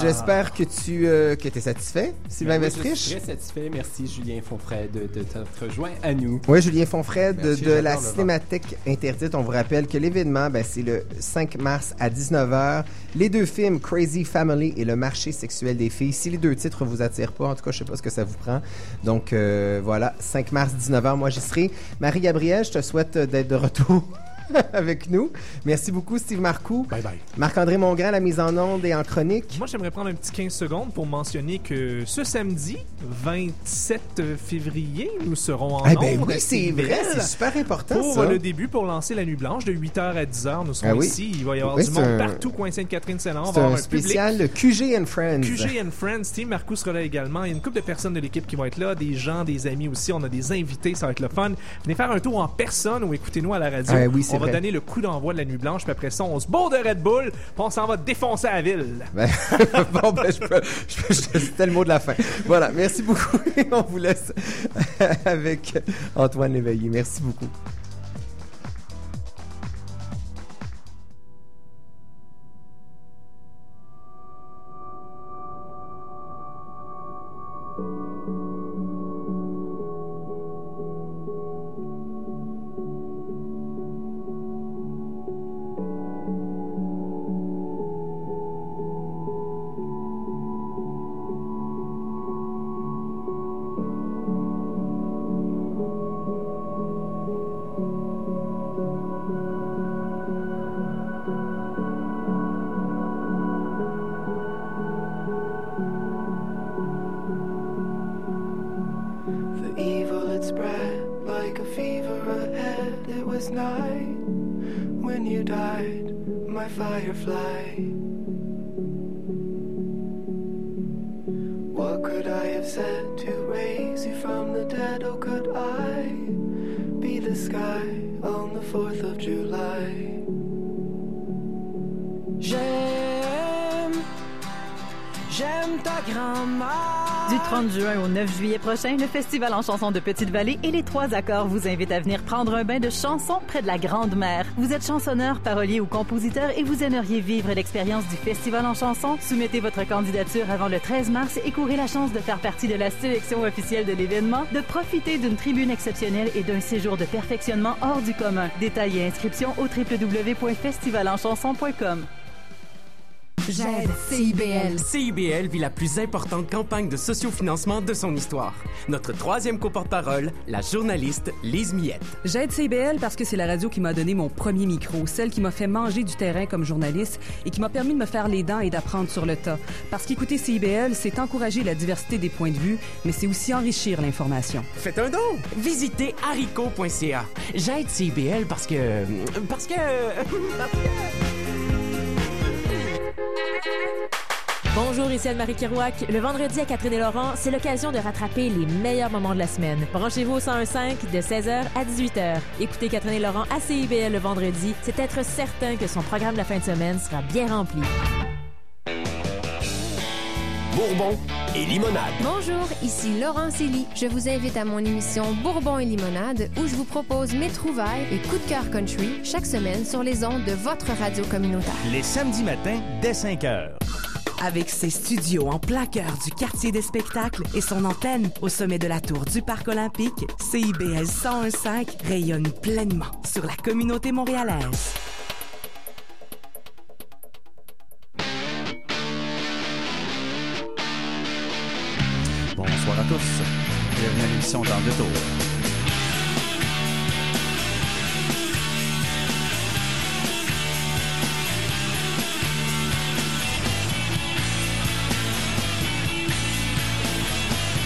J'espère, que tu euh, que es satisfait, Sylvain oui, je Vestrich. suis très satisfait. Merci, Julien Fonfray, de, de t'être rejoint à nous. Oui, Julien Fonfred de, la Cinémathèque Interdite. On vous rappelle que l'événement, ben, c'est le 5 mars à 19h. Les deux films, Crazy Family et Le marché sexuel des filles. Si les deux titres vous attirent pas, en tout cas, je sais pas ce que ça vous prend. Donc, euh, voilà, 5 mars, 19h, moi j'y serai. Marie-Gabrielle, je te souhaite d'être de retour. avec nous. Merci beaucoup, Steve Marcoux. Bye bye. Marc-André Mongrain, la mise en onde et en chronique. Moi, j'aimerais prendre un petit 15 secondes pour mentionner que ce samedi, 27 février, nous serons en Eh ben oui, c'est vrai, c'est super important, Pour ça. le début, pour lancer la nuit blanche de 8h à 10h, nous serons Ah oui. ici. Il va y avoir Oui, du monde un- partout, coin Sainte-Catherine-Saint-Laurent. On C'est un un public. spécial QG and Friends. QG and Friends, Team Marcus sera là également. Il y a une couple de personnes de l'équipe qui vont être là, des gens, des amis aussi. On a des invités, ça va être le fun. Venez faire un tour en personne ou écoutez-nous à la radio. Ah oui, on va vrai. donner le coup d'envoi de la nuit blanche, puis après ça, on se bourre de Red Bull, puis on s'en va défoncer la ville. Ben, bon, ben, je peux, je peux- je- c'était le mot de la fin. Voilà, merci beaucoup on vous laisse avec Antoine Léveillé. Merci beaucoup. Festival en chansons de Petite-Vallée et les Trois Accords vous invitent à venir prendre un bain de chansons près de la Grande Mer. Vous êtes chansonneur, parolier ou compositeur et vous aimeriez vivre l'expérience du Festival en chansons? Soumettez votre candidature avant le 13 mars et courez la chance de faire partie de la sélection officielle de l'événement, de profiter d'une tribune exceptionnelle et d'un séjour de perfectionnement hors du commun. Détails et au www.festivalenchanson.com. J'aide CIBL. CIBL vit la plus importante campagne de sociofinancement de son histoire. Notre troisième coporte-parole, la journaliste Lise Miette. J'aide CIBL parce que c'est la radio qui m'a donné mon premier micro, celle qui m'a fait manger du terrain comme journaliste et qui m'a permis de me faire les dents et d'apprendre sur le tas. Parce qu'écouter CIBL, c'est encourager la diversité des points de vue, mais c'est aussi enrichir l'information. Faites un don! Visitez haricot.ca. J'aide CIBL parce que... Parce que... Bonjour, ici Anne-Marie Kirouac. Le vendredi à Catherine et Laurent, c'est l'occasion de rattraper les meilleurs moments de la semaine. Branchez-vous au 1015 de 16h à 18h. Écoutez Catherine et Laurent à CIBL le vendredi, c'est être certain que son programme de la fin de semaine sera bien rempli. Bourbon et limonade. Bonjour, ici Laurent Célie. Je vous invite à mon émission Bourbon et limonade où je vous propose mes trouvailles et coups de cœur country chaque semaine sur les ondes de votre radio communautaire. Les samedis matins dès 5 heures. Avec ses studios en plein cœur du quartier des spectacles et son antenne au sommet de la tour du Parc olympique, CIBL 1015 rayonne pleinement sur la communauté montréalaise. Bonsoir à tous. Bienvenue à l'émission Dans deux tours.